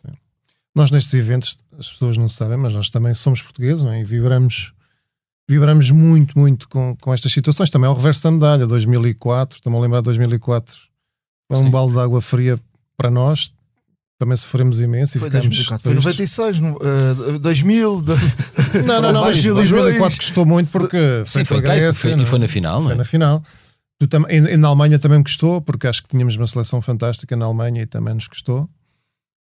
Nós nestes eventos, as pessoas não sabem, mas nós também somos portugueses não é? e vibramos, vibramos muito, muito com, com estas situações. Também é o reverso da medalha, 2004, estamos a lembrar de 2004, foi um Sim. balde de água fria para nós, também sofremos imenso e Foi, ficamos 2004, foi tristes. 96, no, eh, 2000. de- Não, não, não, mas 2002. 2004 custou muito porque foi, Sim, foi, e Grécia, foi, não e é? foi na final, não Foi é? na final. Tu tam- e, e na Alemanha também me custou, porque acho que tínhamos uma seleção fantástica na Alemanha e também nos custou.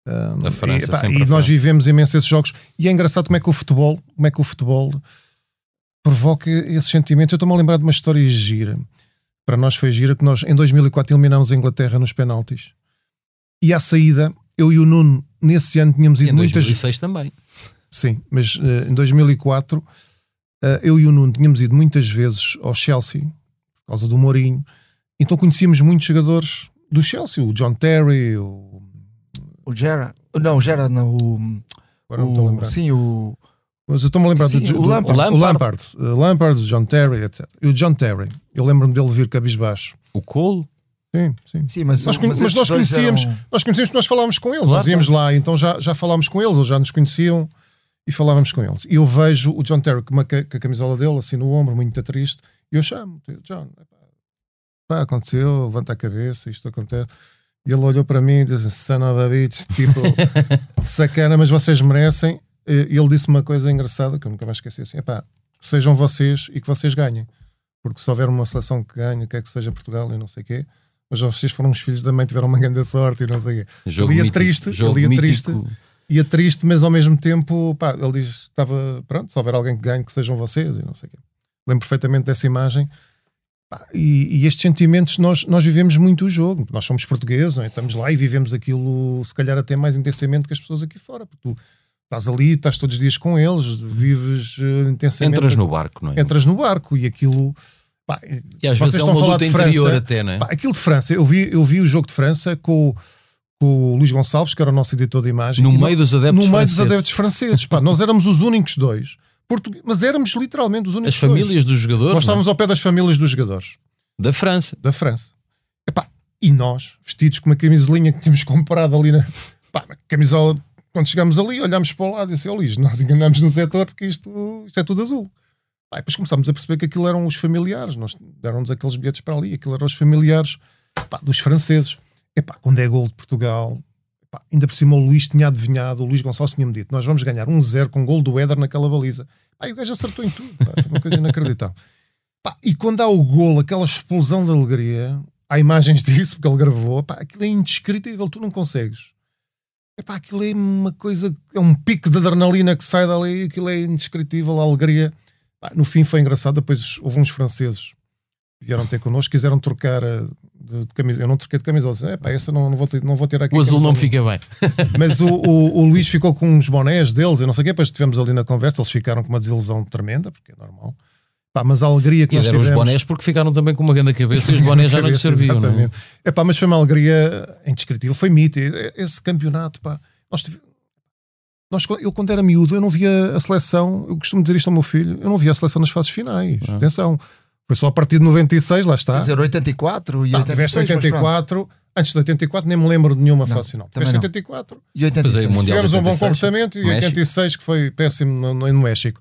Um, A França, e, pá, e a nós vivemos imenso esses jogos e é engraçado como é que o futebol, como é que o futebol provoca esses sentimentos. Eu estou-me a lembrar de uma história gira. Para nós foi gira que nós em 2004 eliminámos a Inglaterra nos penaltis. E à saída, eu e o Nuno, nesse ano tínhamos E ido em muitas 2006 também. Sim, mas eh, em 2004 eh, eu e o Nuno tínhamos ido muitas vezes ao Chelsea por causa do Mourinho, então conhecíamos muitos jogadores do Chelsea, o John Terry, o. O Gerard. Não, o Gerard não. O, Agora não me estou a o, lembrar. sim, o. Mas eu estou-me a lembrar Sim, do, o do- Lampard. o Lampard, eh, Lampard, o John Terry, etc. E o John Terry, eu lembro-me dele vir cabisbaixo. O Cole, Sim, sim. Sim, mas, Nós mas estes nós conhecíamos, eram- nós conhecíamos porque nós falávamos com eles. Claro, nós íamos lá, então já, já falávamos com eles, eles já nos conheciam e falávamos com eles. E eu vejo o John Terry com, uma, com a camisola dele assim no ombro, muito triste, e eu chamo, John, pá, aconteceu, levanta a cabeça, isto acontece. E ele olhou para mim e disse: Son of a bitch, tipo, sacana, mas vocês merecem. E ele disse uma coisa engraçada que eu nunca mais esqueci assim: epá, que sejam vocês e que vocês ganhem. Porque se houver uma seleção que ganha, quer que seja Portugal e não sei o quê, mas vocês foram os filhos da mãe, tiveram uma grande sorte e não sei o quê. jogo Ele ia mítico, triste, jogo ele ia mítico, triste. ia triste, mas ao mesmo tempo, pá, ele diz: estava, pronto, se houver alguém que ganhe, que sejam vocês, e não sei o quê. Lembro perfeitamente dessa imagem. E, e estes sentimentos, nós, nós vivemos muito o jogo. Nós somos portugueses, é? estamos lá e vivemos aquilo, se calhar, até mais intensamente que as pessoas aqui fora, porque tu estás ali, estás todos os dias com eles, vives uh, intensamente. Entras no barco, não é? Entras no barco e aquilo. Pá, E às vocês vezes é uma falar luta de interior França. até, não é? Pá, aquilo de França, eu vi, eu vi o jogo de França com, o- com o Luís Gonçalves, que era o nosso editor de imagem. No meio dos adeptos no meio franceses. dos adeptos franceses. Pá, nós éramos os únicos dois. Mas éramos literalmente os únicos As famílias dos jogadores Nós não é? estávamos ao pé das famílias dos jogadores da França. da França. Epá, e nós, vestidos com uma camisolinha que tínhamos comprado ali na, pá, na camisola, quando chegámos ali, olhámos para o lado e disse: Ó Luís, nós enganamos no setor porque isto, isto é tudo azul. Pá, e depois começámos a perceber que aquilo eram os familiares, nós deram-nos aqueles bilhetes para ali, aquilo eram os familiares pá, dos franceses. Epá, quando é gol de Portugal, epá, ainda por cima o Luís tinha adivinhado, o Luís Gonçalves tinha-me dito: nós vamos ganhar um zero com gol do Éder naquela baliza. Pá, e o gajo acertou em tudo, pá, foi uma coisa inacreditável. Pá, e quando há o golo, aquela explosão de alegria, há imagens disso, porque ele gravou, pá, aquilo é indescritível, tu não consegues. Epá, aquilo é uma coisa, é um pico de adrenalina que sai dali, aquilo é indescritível, a alegria. Pá, no fim foi engraçado, depois houve uns franceses que vieram ter connosco, quiseram trocar eh, de, de camisa. Eu não troquei de camisola, disse, "Epá, essa não, não, vou ter, não vou ter aqui. O azul não camisola." fica bem. Mas o, o, o Luís ficou com uns bonés deles, eu não sei o quê, depois estivemos ali na conversa, eles ficaram com uma desilusão tremenda, porque é normal. Pá, mas a alegria que E nós deram os tivemos... bonés porque ficaram também com uma grande cabeça e os bonés já não lhes serviam. Não é? Exatamente. Epá, mas foi uma alegria indescritível, foi mito. Esse campeonato, pá, nós tive- nós, eu quando era miúdo, eu não via a seleção, eu costumo dizer isto ao meu filho, eu não via a seleção nas fases finais. Ah. Atenção, foi só a partir de 96, lá está. Quer dizer, 84 e Pá, 86. tiveste mas pronto. 84, antes de 84 nem me lembro de nenhuma Não, fase final. Tiveste não. 84, E Pois é, 86. o Mundial tivemos um bom 86, comportamento e México. 86 que foi péssimo no, no, no México.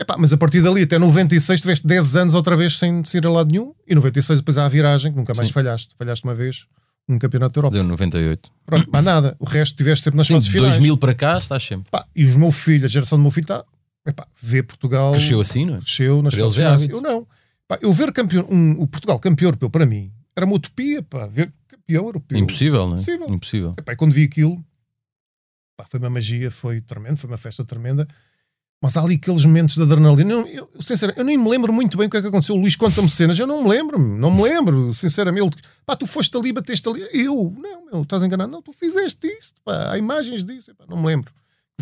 Epá, mas a partir dali até 96 tiveste 10 anos outra vez sem ir a lado nenhum e 96 depois há a viragem, que nunca mais Sim. falhaste. Falhaste uma vez num campeonato da Europa. Deu 98. Pronto, mais nada. O resto tiveste sempre nas Sim, fases de finais. 2000 para cá estás sempre. Pá, e os meus filhos, a geração do meu filho está. Epá, vê Portugal. Cresceu assim, não é? cresceu nas Para fases é finais. Eu não. Pá, eu ver campeão, um- o Portugal campeão europeu para mim era uma utopia. Pá, ver campeão europeu. Impossível, não é? Impossível. Impossível. Epá, e quando vi aquilo, pá, foi uma magia, foi tremendo, foi uma festa tremenda. Mas há ali aqueles momentos de adrenalina. Eu, eu, sinceramente, eu nem me lembro muito bem o que é que aconteceu. O Luís conta-me cenas, eu não me lembro, não me lembro, sinceramente. Ele, pá, tu foste ali, bateste ali. Eu, não, meu, estás enganado. Não, tu fizeste isto, pá, há imagens disso, Epá, não me lembro.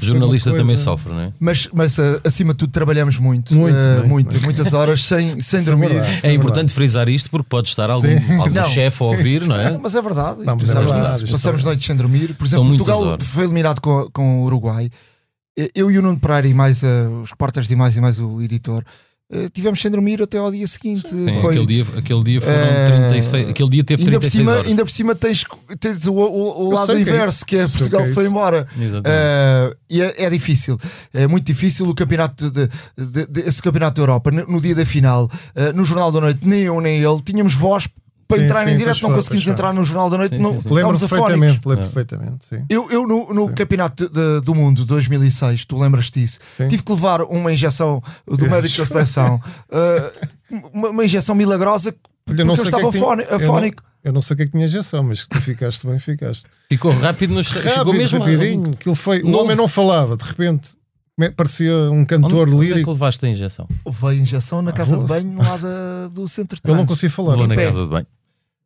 O jornalista Foi uma também coisa- sofre, não é? Mas, mas ah, acima de tudo trabalhamos muito, Muito, ah, muito, muito, muito. muitas horas sem, sem é dormir. verdade. É importante frisar isto porque pode estar algum, Sim. algum chefe a ouvir, não é? Mas é verdade. Não, mas é verdade, Passamos é- noites sem dormir. Por São exemplo, Portugal foi eliminado com, com o Uruguai. Eu e o Nuno Pereira e mais ah, os repórteres de mais e mais o editor ah, tivemos sem dormir até ao dia seguinte. Sim, Foi- aquele, dia, aquele dia foram Eh, 36. Aquele dia teve ainda, por 36 cima, horas. ainda por cima tens, tens o, o- o lado que é inverso, que é Sei Portugal que é foi embora. Uh, e é, é difícil, é muito difícil o campeonato de, de- de- esse campeonato da Europa no, no dia da final, uh, no Jornal da Noite, nem eu nem ele tínhamos voz para Sim, entrar sim, em direto, não foi, conseguimos entrar no Jornal da Noite, Sim, não, sim, sim. Lembro perfeitamente, lembro É. perfeitamente, sim. Eu, eu no, no campeonato de- do mundo de 2006, tu lembras disso? Sim. Tive que levar uma injeção do Yes. médico da seleção, uh, uma, uma injeção milagrosa porque Olha, não eu que é estava que eu não- afónico. Eu não sei o que é que tinha injeção, mas que tu ficaste bem, ficaste. Ficou rápido nos. Rápido, mesmo. rapidinho. Aquilo foi, o homem não falava, de repente parecia um cantor Onde, onde é lírico. que levaste a injeção? Veio a injeção na Ah, casa de banho lá da- do centro de Ele não conseguia falar. Vou na pé. casa de banho.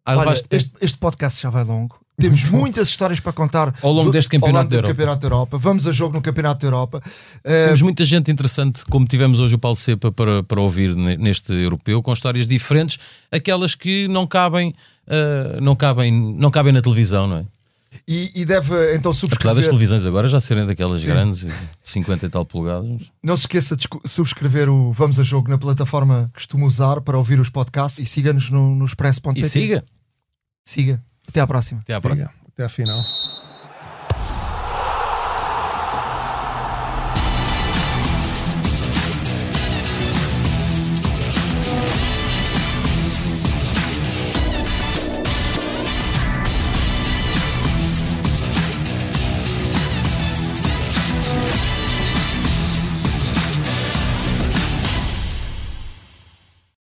Ah, Olha, este, este podcast já vai longo. Temos muitas histórias para contar Ao longo deste Campeonato longo da. Campeonato da Europa. Vamos a jogo no Campeonato da Europa. Uh, Temos muita gente interessante, como tivemos hoje o Paulo Cepa, para, para ouvir ne- neste europeu, com histórias diferentes, aquelas que não cabem, ah, não cabem, não cabem na televisão, não é? E, e deve então Apesar das subscrever. televisões agora já serem daquelas grandes, de 50 e tal polegadas. Não se esqueça de subscrever o Vamos a Jogo na plataforma que costuma usar para ouvir os podcasts e siga-nos no, no expresso.pt. E siga. Siga. Até à próxima. Até à próxima. Siga, Até à final.